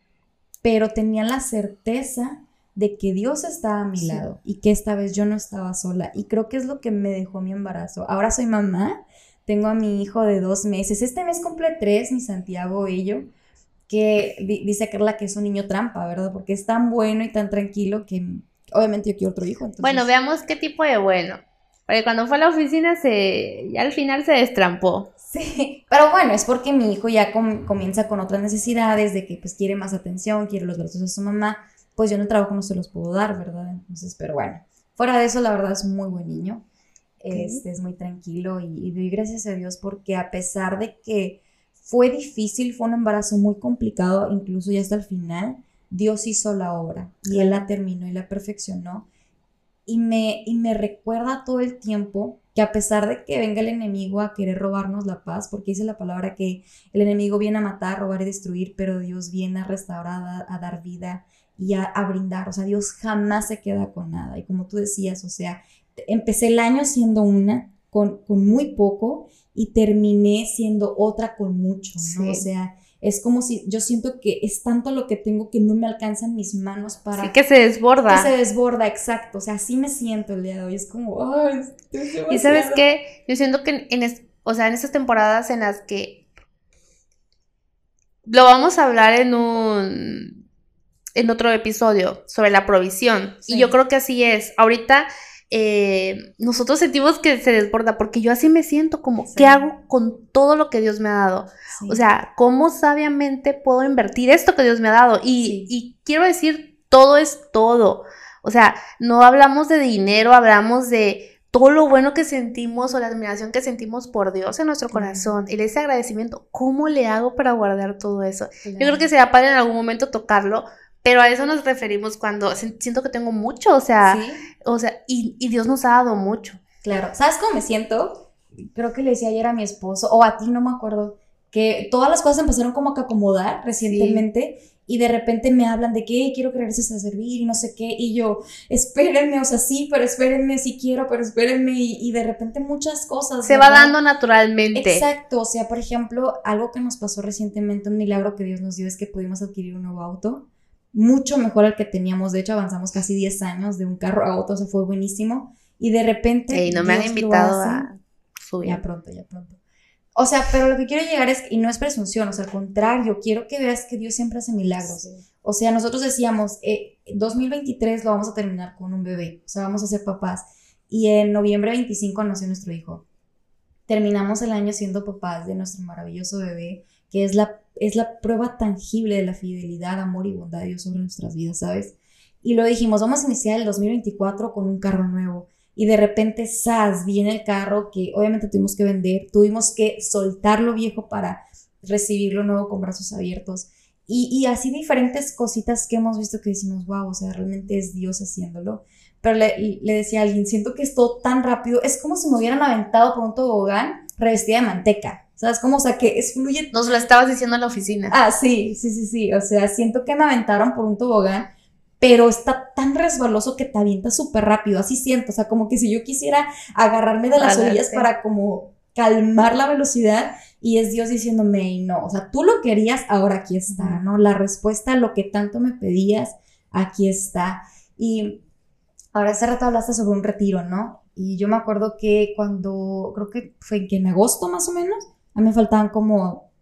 Speaker 2: pero tenía la certeza de que Dios estaba a mi lado y que esta vez yo no estaba sola. Y creo que es lo que me dejó mi embarazo. Ahora soy mamá, tengo a mi hijo de dos meses. Este mes cumple tres, mi Santiago Ello, que dice Carla que es un niño trampa, ¿verdad? Porque es tan bueno y tan tranquilo que obviamente yo quiero otro hijo.
Speaker 1: Bueno, veamos qué tipo de bueno. Porque cuando fue a la oficina se, ya al final se destrampó.
Speaker 2: Sí, pero bueno, es porque mi hijo ya comienza con otras necesidades de que pues quiere más atención, quiere los brazos de su mamá pues yo en el trabajo no se los puedo dar, ¿verdad? Entonces, pero bueno, fuera de eso, la verdad es un muy buen niño. Este, es muy tranquilo y, doy gracias a Dios porque a pesar de que fue difícil, fue un embarazo muy complicado, incluso ya hasta el final, Dios hizo la obra y Él la terminó y la perfeccionó. Y me, y me recuerda todo el tiempo que a pesar de que venga el enemigo a querer robarnos la paz, porque dice la palabra que el enemigo viene a matar, robar y destruir, pero Dios viene a restaurar, a dar vida y a, brindar. O sea, Dios jamás se queda con nada. Y como tú decías, o sea, empecé el año siendo una, con, con muy poco, y terminé siendo otra con mucho, ¿no? O sea, es como si yo siento que es tanto lo que tengo que no me alcanzan mis manos para...
Speaker 1: Sí, que se desborda.
Speaker 2: Que se desborda, exacto. O sea, así me siento el día de hoy. Es como, ay,
Speaker 1: Y sabes qué, yo siento que en, o sea, en esas temporadas en las que lo vamos a hablar en un en otro episodio sobre la provisión. Y yo creo que así es. Ahorita eh, nosotros sentimos que se desborda porque yo así me siento como, ¿qué hago con todo lo que Dios me ha dado? O sea, ¿cómo sabiamente puedo invertir esto que Dios me ha dado? Y, y quiero decir, todo es todo. O sea, no hablamos de dinero, hablamos de todo lo bueno que sentimos o la admiración que sentimos por Dios en nuestro corazón y ese agradecimiento, ¿cómo le hago para guardar todo eso? Yo creo que sería padre en algún momento tocarlo, pero a eso nos referimos cuando siento que tengo mucho, o sea, o sea, y, Dios nos ha dado mucho.
Speaker 2: Claro, ¿sabes cómo me siento? Creo que le decía ayer a mi esposo, o a ti, no me acuerdo, que todas las cosas empezaron como a acomodar recientemente y de repente me hablan de que quiero que regreses a servir y no sé qué, y yo, espérenme, o sea, sí, pero espérenme, sí quiero, pero espérenme, y, de repente muchas cosas.
Speaker 1: Se va dando naturalmente.
Speaker 2: Exacto, o sea, por ejemplo, algo que nos pasó recientemente, un milagro que Dios nos dio es que pudimos adquirir un nuevo auto mucho mejor al que teníamos. De hecho, avanzamos casi 10 años de un carro a otro, se fue buenísimo. Y de repente.
Speaker 1: Y no me han invitado a subir.
Speaker 2: Ya pronto, ya pronto. O sea, pero lo que quiero llegar es, y no es presunción, o sea, al contrario, quiero que veas que Dios siempre hace milagros. O sea, nosotros decíamos, eh, 2023 lo vamos a terminar con un bebé, o sea, vamos a ser papás. Y en noviembre 25 nació nuestro hijo. Terminamos el año siendo papás de nuestro maravilloso bebé que es la, es la prueba tangible de la fidelidad, amor y bondad de Dios sobre nuestras vidas, ¿sabes? Y lo dijimos, vamos a iniciar el 2024 con un carro nuevo. Y de repente, ¡zas! Viene el carro que obviamente tuvimos que vender, tuvimos que soltar lo viejo para recibir lo nuevo con brazos abiertos. Y, y, así diferentes cositas que hemos visto que decimos, wow, o sea, realmente es Dios haciéndolo. Pero le, le decía a alguien, siento que es todo tan rápido, es como si me hubieran aventado por un tobogán revestida de manteca. ¿Sabes cómo? O sea, que es fluye.
Speaker 1: Nos lo estabas diciendo en la oficina.
Speaker 2: Ah, sí, sí, sí, sí. O sea, siento que me aventaron por un tobogán, pero está tan resbaloso que te avienta súper rápido. Así siento. O sea, como que si yo quisiera agarrarme de las orillas para como calmar la velocidad y es Dios diciéndome, no, o sea, tú lo querías, ahora aquí está, ¿no? La respuesta a lo que tanto me pedías, aquí está. Y ahora hace rato hablaste sobre un retiro, ¿no? Y yo me acuerdo que cuando, creo que fue en agosto más o menos, a mí me faltaban como...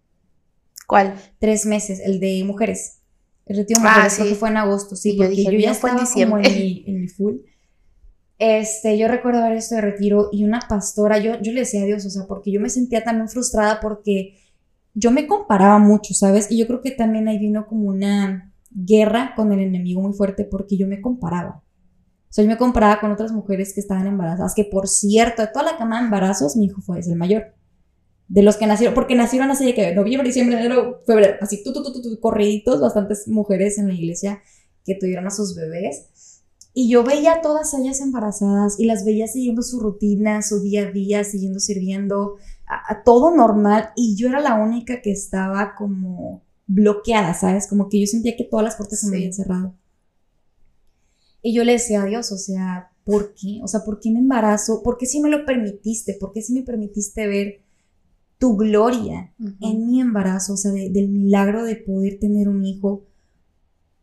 Speaker 1: ¿Cuál?
Speaker 2: Tres meses, el de mujeres. El retiro de ah, mujeres sí. fue en agosto, sí, porque yo, ya estaba como en mi, en mi full. Este, yo recuerdo haber esto de retiro y una pastora, yo, yo le decía a Dios, o sea, porque yo me sentía también frustrada porque yo me comparaba mucho, ¿sabes? Y yo creo que también ahí vino como una, guerra con el enemigo muy fuerte porque yo me comparaba. O sea, yo me comparaba con otras mujeres que estaban embarazadas, que por cierto, de toda la cama de embarazos, mi hijo fue el mayor. De los que nacieron, porque nacieron de que noviembre, diciembre, enero, febrero, así tú, tú, tú, tú, corriditos, bastantes mujeres en la iglesia que tuvieron a sus bebés. Y yo veía a todas ellas embarazadas y las veía siguiendo su rutina, su día a día, siguiendo sirviendo, a, todo normal. Y yo era la única que estaba como bloqueada, ¿sabes? Como que yo sentía que todas las puertas se me habían cerrado. Y yo le decía a Dios, o sea, ¿por qué? O sea, ¿por qué me embarazo? ¿Por qué si me lo permitiste? ¿Por qué si me permitiste ver tu gloria en mi embarazo? O sea, del milagro de poder tener un hijo.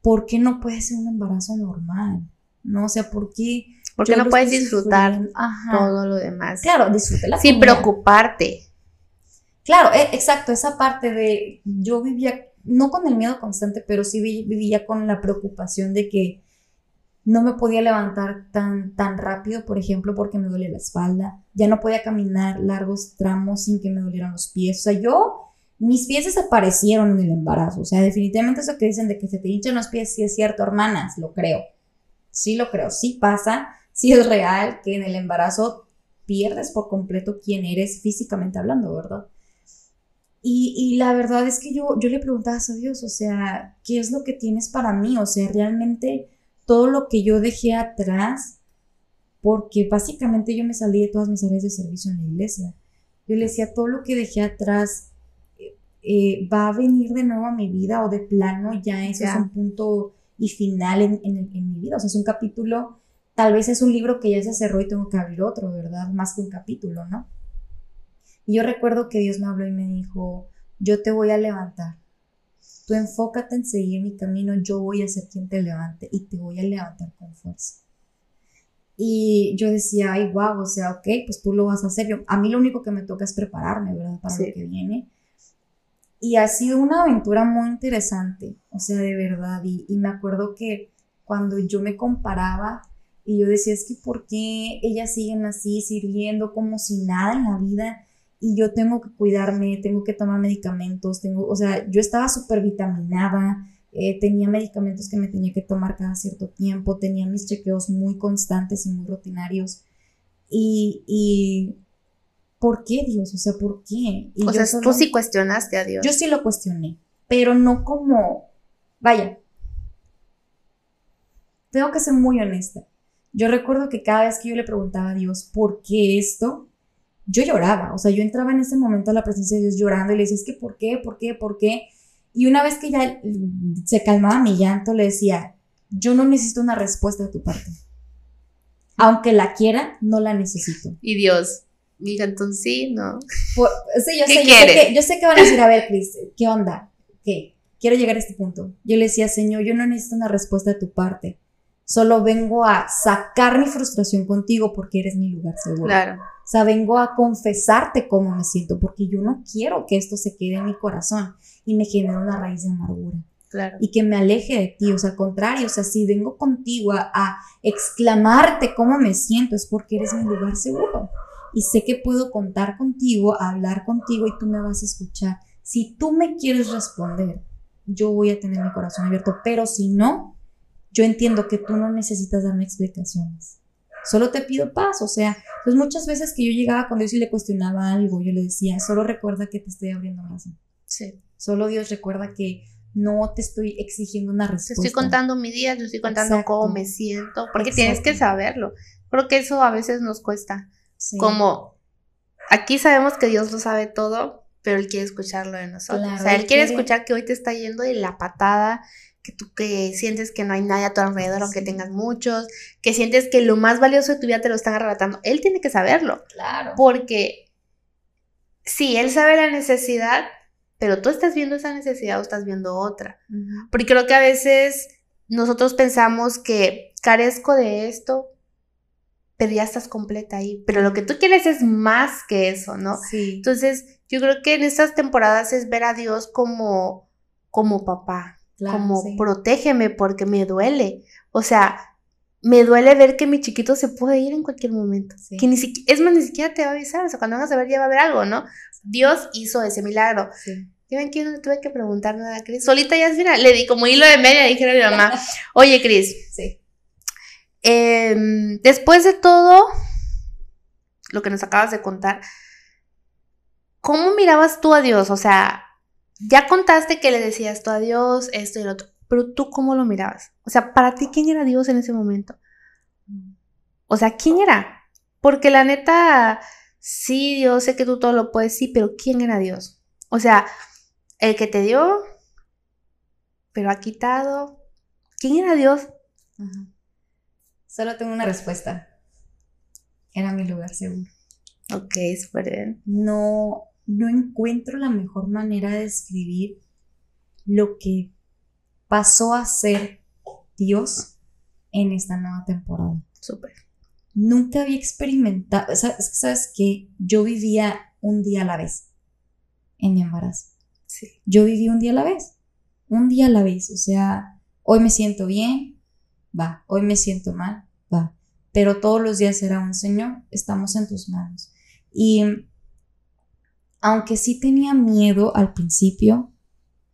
Speaker 2: ¿Por qué no puede ser un embarazo normal? ¿No? O sea, ¿por qué?
Speaker 1: Porque no puedes disfrutar todo lo demás.
Speaker 2: Claro, disfrútela.
Speaker 1: Sin preocuparte.
Speaker 2: Claro, e, exacto, esa parte de yo vivía, no con el miedo constante, pero sí vivía con la preocupación de que no me podía levantar tan, tan rápido, por ejemplo, porque me duele la espalda, ya no podía caminar largos tramos sin que me dolieran los pies, o sea, yo, mis pies desaparecieron en el embarazo, o sea, definitivamente eso que dicen de que se te hinchan los pies, sí es cierto, hermanas, lo creo, sí lo creo, sí pasa, sí es real que en el embarazo pierdes por completo quién eres físicamente hablando, ¿verdad? Y, y, la verdad es que yo, yo le preguntaba a Dios, o sea, ¿qué es lo que tienes para mí? O sea, realmente todo lo que yo dejé atrás, porque básicamente yo me salí de todas mis áreas de servicio en la iglesia. Yo le decía, todo lo que dejé atrás eh, va a venir de nuevo a mi vida o de plano ya eso es un punto y final en, en, mi vida. O sea, es un capítulo, tal vez es un libro que ya se cerró y tengo que abrir otro, ¿verdad? Más que un capítulo, ¿no? Y yo recuerdo que Dios me habló y me dijo, yo te voy a levantar Tú enfócate en seguir mi camino, yo voy a ser quien te levante y te voy a levantar con fuerza. Y yo decía, ay, wow, o sea, ok, pues tú lo vas a hacer. Yo, a mí lo único que me toca es prepararme, ¿verdad? Para lo que viene. Y ha sido una aventura muy interesante, o sea, de verdad. Y, y me acuerdo que cuando yo me comparaba y yo decía, es que ¿por qué ellas siguen así, sirviendo como si nada en la vida? Y yo tengo que cuidarme, tengo que tomar medicamentos, tengo, o sea, yo estaba súper vitaminada, eh, tenía medicamentos que me tenía que tomar cada cierto tiempo, tenía mis chequeos muy constantes y muy rutinarios. Y, y ¿por qué Dios? O sea, ¿por qué?
Speaker 1: o sea, tú sí cuestionaste a Dios.
Speaker 2: Yo sí lo cuestioné, pero no como, vaya, tengo que ser muy honesta. Yo recuerdo que cada vez que yo le preguntaba a Dios, ¿por qué esto? Yo lloraba, o sea, yo entraba en ese momento a la presencia de Dios llorando y le decía, es que ¿por qué? ¿Por qué? ¿Por qué? Y una vez que ya se calmaba mi llanto, le decía, yo no necesito una respuesta de tu parte. Aunque la quiera, no la necesito.
Speaker 1: Y Dios, mira, entonces sí, ¿no?
Speaker 2: sí, yo sé, yo sé, que, yo sé que van a decir, a ver, Cris, ¿qué onda? ¿Qué? Quiero llegar a este punto. Yo le decía, Señor, yo no necesito una respuesta de tu parte. Solo vengo a sacar mi frustración contigo porque eres mi lugar seguro.
Speaker 1: Claro.
Speaker 2: O sea, vengo a confesarte cómo me siento, porque yo no quiero que esto se quede en mi corazón y me genere una raíz de amargura.
Speaker 1: Claro.
Speaker 2: Y que me aleje de ti, o sea, al contrario, o sea, si vengo contigo a, exclamarte cómo me siento, es porque eres mi lugar seguro. Y sé que puedo contar contigo, hablar contigo y tú me vas a escuchar. Si tú me quieres responder, yo voy a tener mi corazón abierto, pero si no, yo entiendo que tú no necesitas darme explicaciones solo te pido paz, o sea, pues muchas veces que yo llegaba con Dios y le cuestionaba algo, yo le decía, solo recuerda que te estoy abriendo más.
Speaker 1: Sí.
Speaker 2: Solo Dios recuerda que no te estoy exigiendo una respuesta.
Speaker 1: Te estoy contando mi día, te estoy contando cómo me siento, porque tienes que saberlo. Creo que eso a veces nos cuesta. Como aquí sabemos que Dios lo sabe todo, pero Él quiere escucharlo de nosotros. o sea, Él, quiere, escuchar que hoy te está yendo de la patada, que tú que sientes que no hay nadie a tu alrededor, aunque tengas muchos, que sientes que lo más valioso de tu vida te lo están arrebatando. Él tiene que saberlo.
Speaker 2: Claro.
Speaker 1: Porque sí, él sabe la necesidad, pero tú estás viendo esa necesidad o estás viendo otra. Porque creo que a veces nosotros pensamos que carezco de esto, pero ya estás completa ahí. Pero lo que tú quieres es más que eso, ¿no?
Speaker 2: Sí.
Speaker 1: Entonces, yo creo que en estas temporadas es ver a Dios como, como papá, como protégeme porque me duele. O sea, me duele ver que mi chiquito se puede ir en cualquier momento. Que ni es más, ni siquiera te va a avisar. O sea, cuando vengas a ver ya va a haber algo, ¿no? Dios hizo ese milagro. ¿Ya ven que no tuve que preguntar nada a Cris? Solita ya, mira, le di como hilo de media, dije a mi mamá, oye, Cris.
Speaker 2: Sí.
Speaker 1: Em, después de todo lo que nos acabas de contar, ¿cómo mirabas tú a Dios? O sea, ya contaste que le decías tú a Dios esto y lo otro, pero tú cómo lo mirabas? O sea, para ti, ¿quién era Dios en ese momento? O sea, ¿quién era? Porque la neta, sí, Dios, sé que tú todo lo puedes, sí, pero ¿quién era Dios? O sea, el que te dio, pero ha quitado. ¿Quién era Dios?
Speaker 2: Solo tengo una respuesta. Era mi lugar seguro.
Speaker 1: Ok, súper bien.
Speaker 2: No, no encuentro la mejor manera de describir lo que pasó a ser Dios en esta nueva temporada.
Speaker 1: Súper.
Speaker 2: Nunca había experimentado, ¿sabes, ¿sabes qué? Yo vivía un día a la vez en mi embarazo.
Speaker 1: Sí.
Speaker 2: Yo viví un día a la vez, un día a la vez. O sea, hoy me siento bien, va. Hoy me siento mal, va. Pero todos los días era un Señor, estamos en tus manos. Y aunque sí tenía miedo al principio,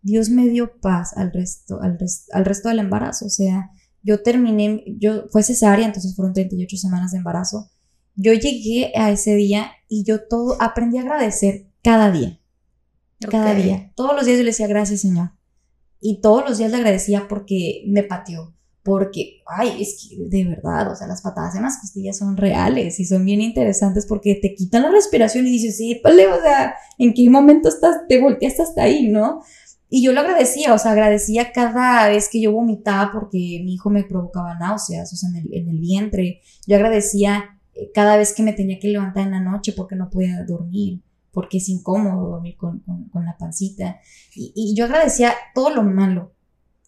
Speaker 2: Dios me dio paz al resto, al, al resto del embarazo. O sea, yo terminé, yo fue cesárea, entonces fueron 38 semanas de embarazo. Yo llegué a ese día y yo todo aprendí a agradecer cada día. Cada día. Todos los días yo le decía gracias, Señor. Y todos los días le agradecía porque me pateó. Porque, ay, es que de verdad, o sea, las patadas en las costillas son reales y son bien interesantes porque te quitan la respiración y dices, sí, vale, o sea, ¿en qué momento estás, te volteaste hasta ahí, no? Y yo lo agradecía, o sea, agradecía cada vez que yo vomitaba porque mi hijo me provocaba náuseas, o sea, en el, en el vientre. Yo agradecía eh, cada vez que me tenía que levantar en la noche porque no podía dormir porque es incómodo dormir con, la pancita. Y, yo agradecía todo lo malo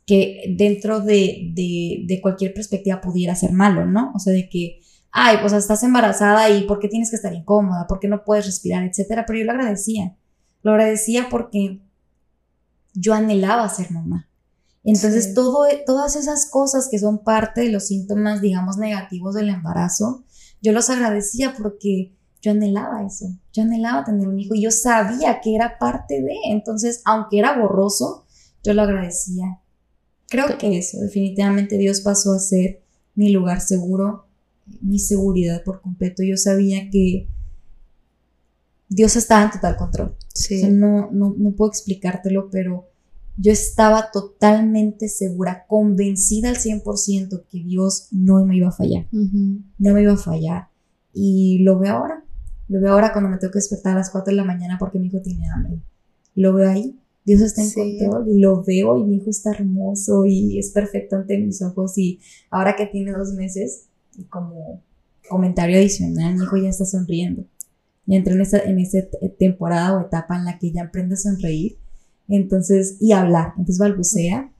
Speaker 2: que dentro de, de, cualquier perspectiva pudiera ser malo, ¿no? O sea, de que, ay, pues estás embarazada y ¿por qué tienes que estar incómoda? ¿Por qué no puedes respirar? Etcétera. Pero yo lo agradecía. Lo agradecía porque yo anhelaba ser mamá. Entonces, todo, todas esas cosas que son parte de los síntomas, digamos, negativos del embarazo, yo los agradecía porque yo anhelaba eso, yo anhelaba tener un hijo y yo sabía que era parte de, entonces, aunque era borroso, yo lo agradecía. Creo que eso, definitivamente Dios pasó a ser mi lugar seguro, mi seguridad por completo. Yo sabía que Dios estaba en total control. no, no, no puedo explicártelo, pero yo estaba totalmente segura, convencida al 100% que Dios no me iba a fallar. No me iba a fallar. Y lo veo ahora. Lo veo ahora cuando me tengo que despertar a las 4 de la mañana porque mi hijo tiene hambre. Lo veo ahí. Dios está en control y lo veo y mi hijo está hermoso y es perfecto ante mis ojos y ahora que tiene dos meses y como comentario adicional mi hijo ya está sonriendo. Ya entró en esa, en esa temporada o etapa en la que ya aprende a sonreír entonces y hablar entonces balbucea.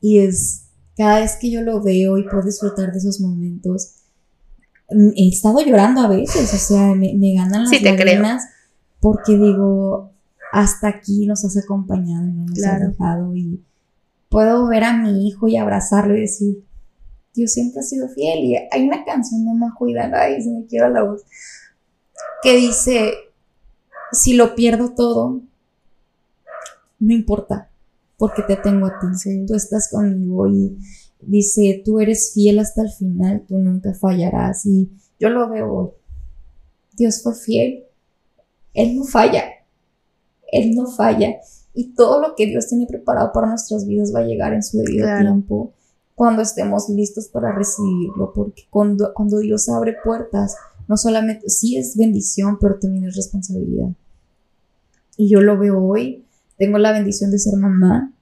Speaker 2: Y es cada vez que yo lo veo y puedo disfrutar de esos momentos he estado llorando a veces, o sea, me, ganan las lágrimas porque digo, hasta aquí nos has acompañado y no nos has dejado y puedo ver a mi hijo y abrazarlo y decir, Dios siempre ha sido fiel y hay una canción de Majo ay, si me quiero la voz, que dice, si lo pierdo todo, no importa, porque te tengo a ti, tú estás conmigo y dice, tú eres fiel hasta el final, tú nunca fallarás. Y yo lo veo hoy. Dios fue fiel. Él no falla. Él no falla. Y todo lo que Dios tiene preparado para nuestras vidas va a llegar en su debido tiempo cuando estemos listos para recibirlo. Porque cuando, cuando Dios abre puertas, no solamente, sí es bendición, pero también es responsabilidad. Y yo lo veo hoy. Tengo la bendición de ser mamá,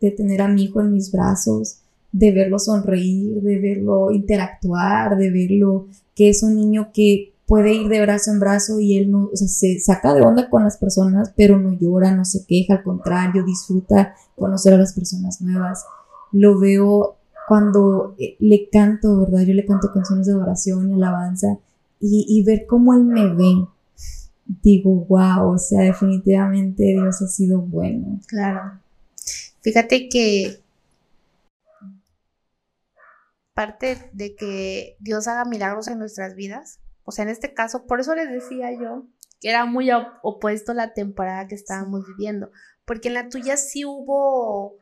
Speaker 2: de tener a mi hijo en mis brazos, de verlo sonreír, de verlo interactuar, de verlo que es un niño que puede ir de brazo en brazo y él no, o sea, se saca de onda con las personas, pero no llora, no se queja, al contrario, disfruta conocer a las personas nuevas. Lo veo cuando eh, le canto, ¿verdad? Yo le canto canciones de adoración y alabanza y, y ver cómo él me ve. Digo, wow, o sea, definitivamente Dios ha sido bueno.
Speaker 1: Claro. Fíjate que parte de que Dios haga milagros en nuestras vidas. O sea, en este caso, por eso les decía yo que era muy opuesto a la temporada que estábamos viviendo, porque en la tuya sí hubo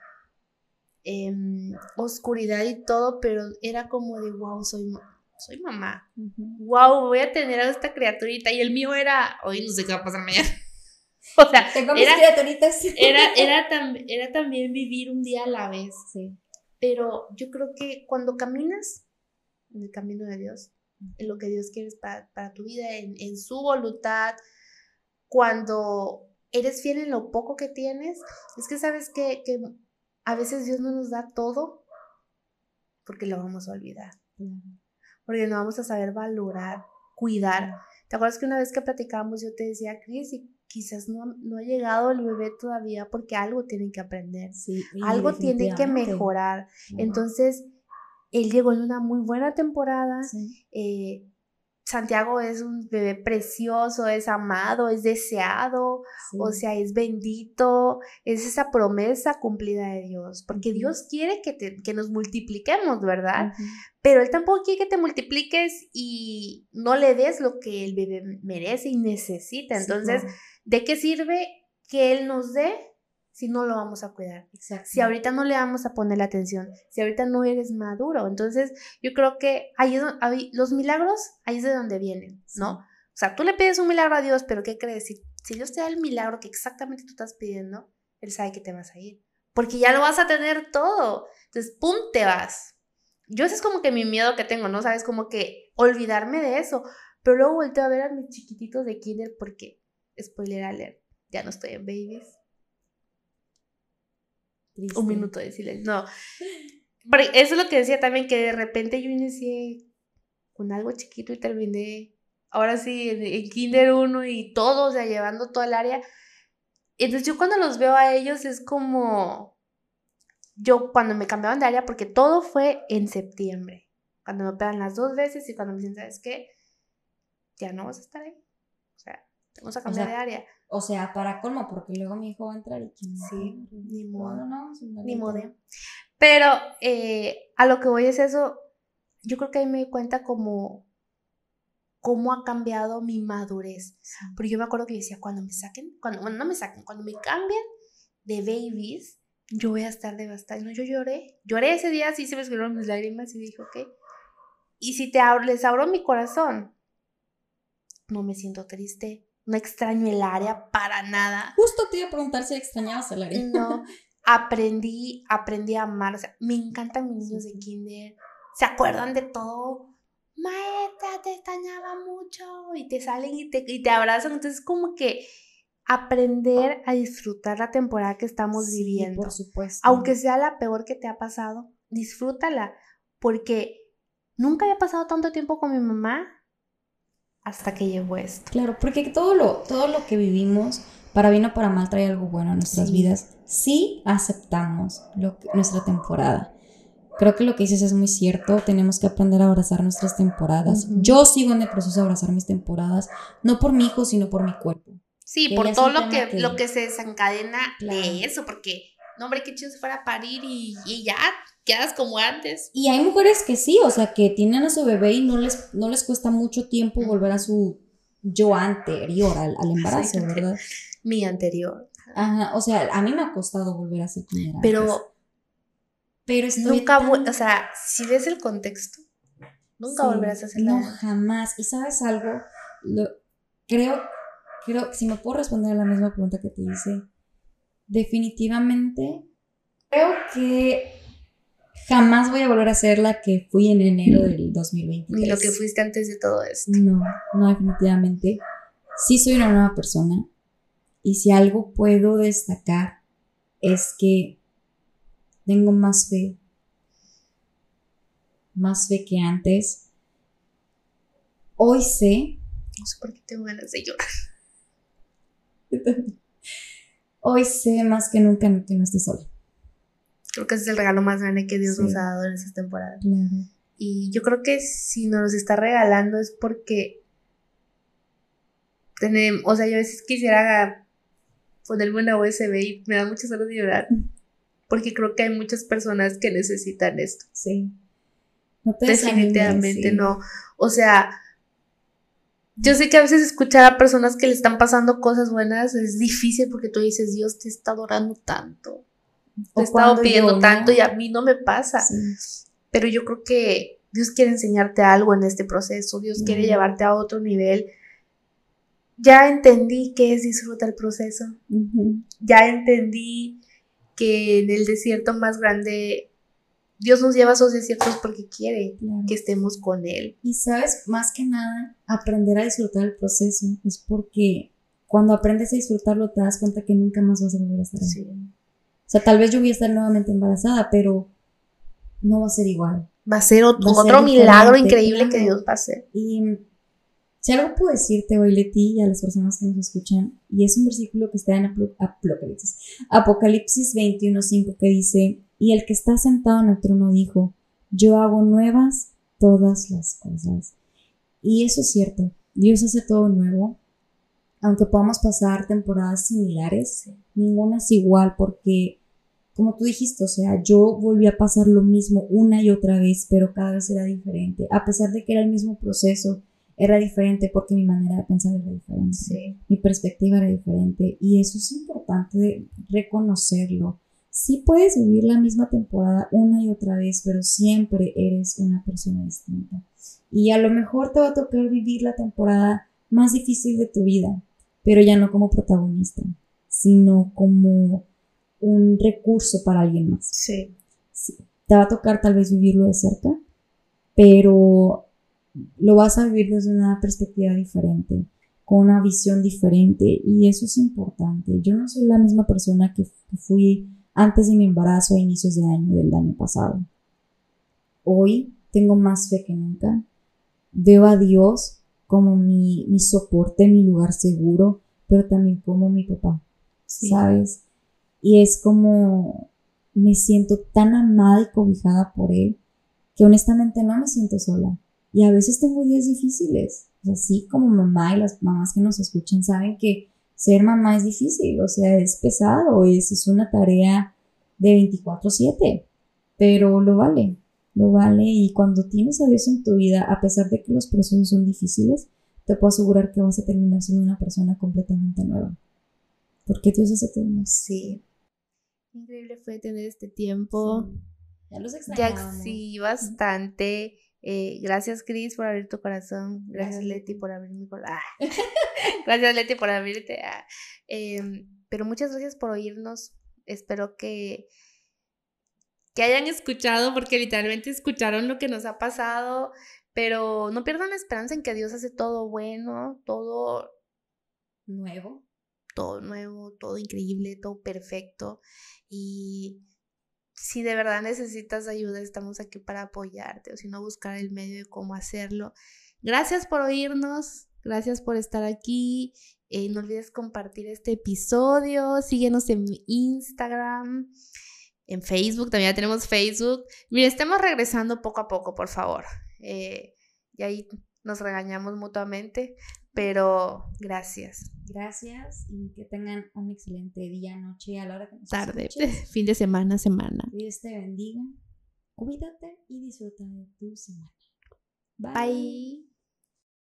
Speaker 1: em, oscuridad y todo, pero era como de, wow, soy, soy mamá, wow, voy a tener a esta criaturita, y el mío era, hoy no sé qué va a pasar mañana. O sea,
Speaker 2: Tengo mis criaturitas.
Speaker 1: Era, era, era también vivir un día a la vez. Sí. Pero yo creo que cuando caminas en el camino de Dios, en lo que Dios quiere para, para tu vida, en, su voluntad, cuando eres fiel en lo poco que tienes, es que sabes que, que a veces Dios no nos da todo porque lo vamos a olvidar. Porque no vamos a saber valorar, cuidar. ¿Te acuerdas que una vez que platicábamos yo te decía, Cris, quizás no, no ha llegado el bebé todavía porque algo tiene que aprender, algo tiene que mejorar. Entonces, él llegó en una muy buena temporada. Eh, Santiago es un bebé precioso, es amado, es deseado, o sea, es bendito, es esa promesa cumplida de Dios, porque Dios quiere que, que nos multipliquemos, ¿verdad? Pero Él tampoco quiere que te multipliques y no le des lo que el bebé merece y necesita. Entonces, ¿de qué sirve que Él nos dé si no lo vamos a cuidar. Si ahorita no le vamos a poner la atención, si ahorita no eres maduro. Entonces, yo creo que ahí, los milagros, ahí es de donde vienen, ¿no? O sea, tú le pides un milagro a Dios, pero ¿qué crees? Si, si Dios te da el milagro que exactamente tú estás pidiendo, Él sabe que te vas a ir. Porque ya lo vas a tener todo. Entonces, ¡pum! te vas. Yo ese es como que mi miedo que tengo, ¿no? Sabes, como que olvidarme de eso. Pero luego volteo a ver a mis chiquititos de kinder porque, spoiler alert, ya no estoy en babies un minuto de silencio. No. eso es lo que decía también, que de repente yo inicié con algo chiquito y terminé, ahora sí, en, Kinder 1 y todo, o sea, llevando todo el área. Entonces yo cuando los veo a ellos es como, yo cuando me cambiaban de área, porque todo fue en septiembre, cuando me operan las dos veces y cuando me dicen, ¿sabes qué? Ya no vas a estar ahí. O sea, vamos a cambiar de área.
Speaker 2: O sea, para colmo, porque luego mi hijo va a entrar y
Speaker 1: Sí, ni modo. ni modo. Pero eh, a lo que voy es eso, yo creo que ahí me di cuenta como cómo ha cambiado mi madurez. Porque yo me acuerdo que decía, cuando me saquen, cuando, bueno, no me saquen, cuando me cambien de babies, yo voy a estar devastada. No, yo lloré, lloré ese día, sí se me escribieron mis lágrimas y dije, ok. Y si te les abro mi corazón, no me siento triste, no extraño el área para nada.
Speaker 2: Justo te iba a preguntar si extrañabas el área.
Speaker 1: No, aprendí, aprendí a amar. O sea, me encantan mis niños de kinder. Se acuerdan de todo. Maestra, te extrañaba mucho. Y te salen y te, y te abrazan. Entonces, como que aprender a disfrutar la temporada que estamos viviendo.
Speaker 2: Por supuesto.
Speaker 1: Aunque sea la peor que te ha pasado, disfrútala. Porque nunca había pasado tanto tiempo con mi mamá hasta que llegó esto.
Speaker 2: Claro, porque todo lo, todo lo que vivimos, para bien o para mal, trae algo bueno a nuestras vidas. Sí aceptamos lo nuestra temporada. Creo que lo que dices es muy cierto, tenemos que aprender a abrazar nuestras temporadas. Yo sigo en el proceso de abrazar mis temporadas, no por mi hijo, sino por mi cuerpo.
Speaker 1: Sí, por todo lo que, lo que se desencadena de eso, porque, no, hombre, qué chido si fuera a parir y, y ya quedas como antes.
Speaker 2: Y hay mujeres que sí, o sea, que tienen a su bebé y no les, no les cuesta mucho tiempo volver a su yo anterior al, embarazo, ¿verdad?
Speaker 1: Mi anterior.
Speaker 2: Ajá, o sea, a mí me ha costado volver a ser como
Speaker 1: Pero, pero nunca, o sea, si ves el contexto, nunca volverás a ser
Speaker 2: No, jamás. Y sabes algo, creo, creo, si me puedo responder a la misma pregunta que te hice, definitivamente creo que jamás voy a volver a ser la que fui en enero del 2023.
Speaker 1: Ni lo que fuiste antes de todo esto.
Speaker 2: No, no, definitivamente. Sí soy una nueva persona. Y si algo puedo destacar es que tengo más fe. Más fe que antes. Hoy sé.
Speaker 1: No sé por qué tengo ganas de llorar.
Speaker 2: Hoy sé más que nunca que no estoy sola.
Speaker 1: Creo que ese es el regalo más grande que Dios nos ha dado en esta temporada. Y yo creo que si nos está regalando es porque tenemos, o sea, yo a veces quisiera ponerme una USB y me da muchas ganas de llorar. Porque creo que hay muchas personas que necesitan esto.
Speaker 2: Sí.
Speaker 1: Definitivamente no. O sea, Yo sé que a veces escuchar a personas que le están pasando cosas buenas es difícil porque tú dices, Dios te está adorando tanto, te he estado pidiendo tanto y a mí no me pasa. Pero yo creo que Dios quiere enseñarte algo en este proceso, Dios quiere llevarte a otro nivel. Ya entendí qué es disfrutar el proceso. Ya entendí que en el desierto más grande Dios nos lleva a esos desiertos porque quiere que estemos con Él.
Speaker 2: Y sabes, más que nada, aprender a disfrutar el proceso es porque cuando aprendes a disfrutarlo te das cuenta que nunca más vas a volver a estar así. O sea, tal vez yo voy a estar nuevamente embarazada, pero no va a ser igual.
Speaker 1: Va a ser otro, milagro increíble que Dios va a hacer.
Speaker 2: Y si algo puedo decirte hoy, Leti, y a las personas que nos escuchan, y es un versículo que está en Apocalipsis, Apocalipsis 21.5 que dice, y el que está sentado en el trono dijo, yo hago nuevas todas las cosas. Y eso es cierto, Dios hace todo nuevo, aunque podamos pasar temporadas similares, ninguna es igual porque, como tú dijiste, o sea, yo volví a pasar lo mismo una y otra vez, pero cada vez era diferente, a pesar de que era el mismo proceso, era diferente porque mi manera de pensar era diferente, mi perspectiva era diferente. Y eso es importante reconocerlo sí puedes vivir la misma temporada una y otra vez, pero siempre eres una persona distinta. Y a lo mejor te va a tocar vivir la temporada más difícil de tu vida, pero ya no como protagonista, sino como un recurso para alguien más.
Speaker 1: Sí.
Speaker 2: Te va a tocar tal vez vivirlo de cerca, pero lo vas a vivir desde una perspectiva diferente, con una visión diferente, y eso es importante. Yo no soy la misma persona que fui antes de mi embarazo a inicios de año del año pasado. Hoy tengo más fe que nunca. Veo a Dios como mi, mi soporte, mi lugar seguro, pero también como mi papá, ¿sabes? Y es como me siento tan amada y cobijada por Él que honestamente no me siento sola. Y a veces tengo días difíciles. Así como mamá y las mamás que nos escuchan saben que ser mamá es difícil, o sea, es pesado, es, es una tarea de 24/7, pero lo vale, lo vale y cuando tienes a Dios en tu vida, a pesar de que los procesos son difíciles, te puedo asegurar que vas a terminar siendo una persona completamente nueva. Porque Dios hace todo.
Speaker 1: Sí. Increíble fue tener este tiempo.
Speaker 2: Ya los
Speaker 1: Ya sí, bastante. Eh, gracias, Cris, por abrir tu corazón. Gracias, Leti, por abrir mi corazón. Ah. gracias, Leti, por abrirte. Ah. Em, pero muchas gracias por oírnos. Espero que, que hayan escuchado, porque literalmente escucharon lo que nos ha pasado. Pero no pierdan la esperanza en que Dios hace todo bueno, todo
Speaker 2: nuevo.
Speaker 1: Todo nuevo, todo increíble, todo perfecto. Y si de verdad necesitas ayuda, estamos aquí para apoyarte o si no, buscar el medio de cómo hacerlo. Gracias por oírnos, gracias por estar aquí. Eh, no olvides compartir este episodio, síguenos en Instagram, en Facebook, también ya tenemos Facebook. Mire, estemos regresando poco a poco, por favor. Eh, y ahí nos regañamos mutuamente, pero gracias.
Speaker 2: Gracias y que tengan un excelente día, noche, a la hora que nos
Speaker 1: Tarde, fin de semana, semana.
Speaker 2: Dios te bendiga, cuídate y disfruta de tu semana.
Speaker 1: Bye.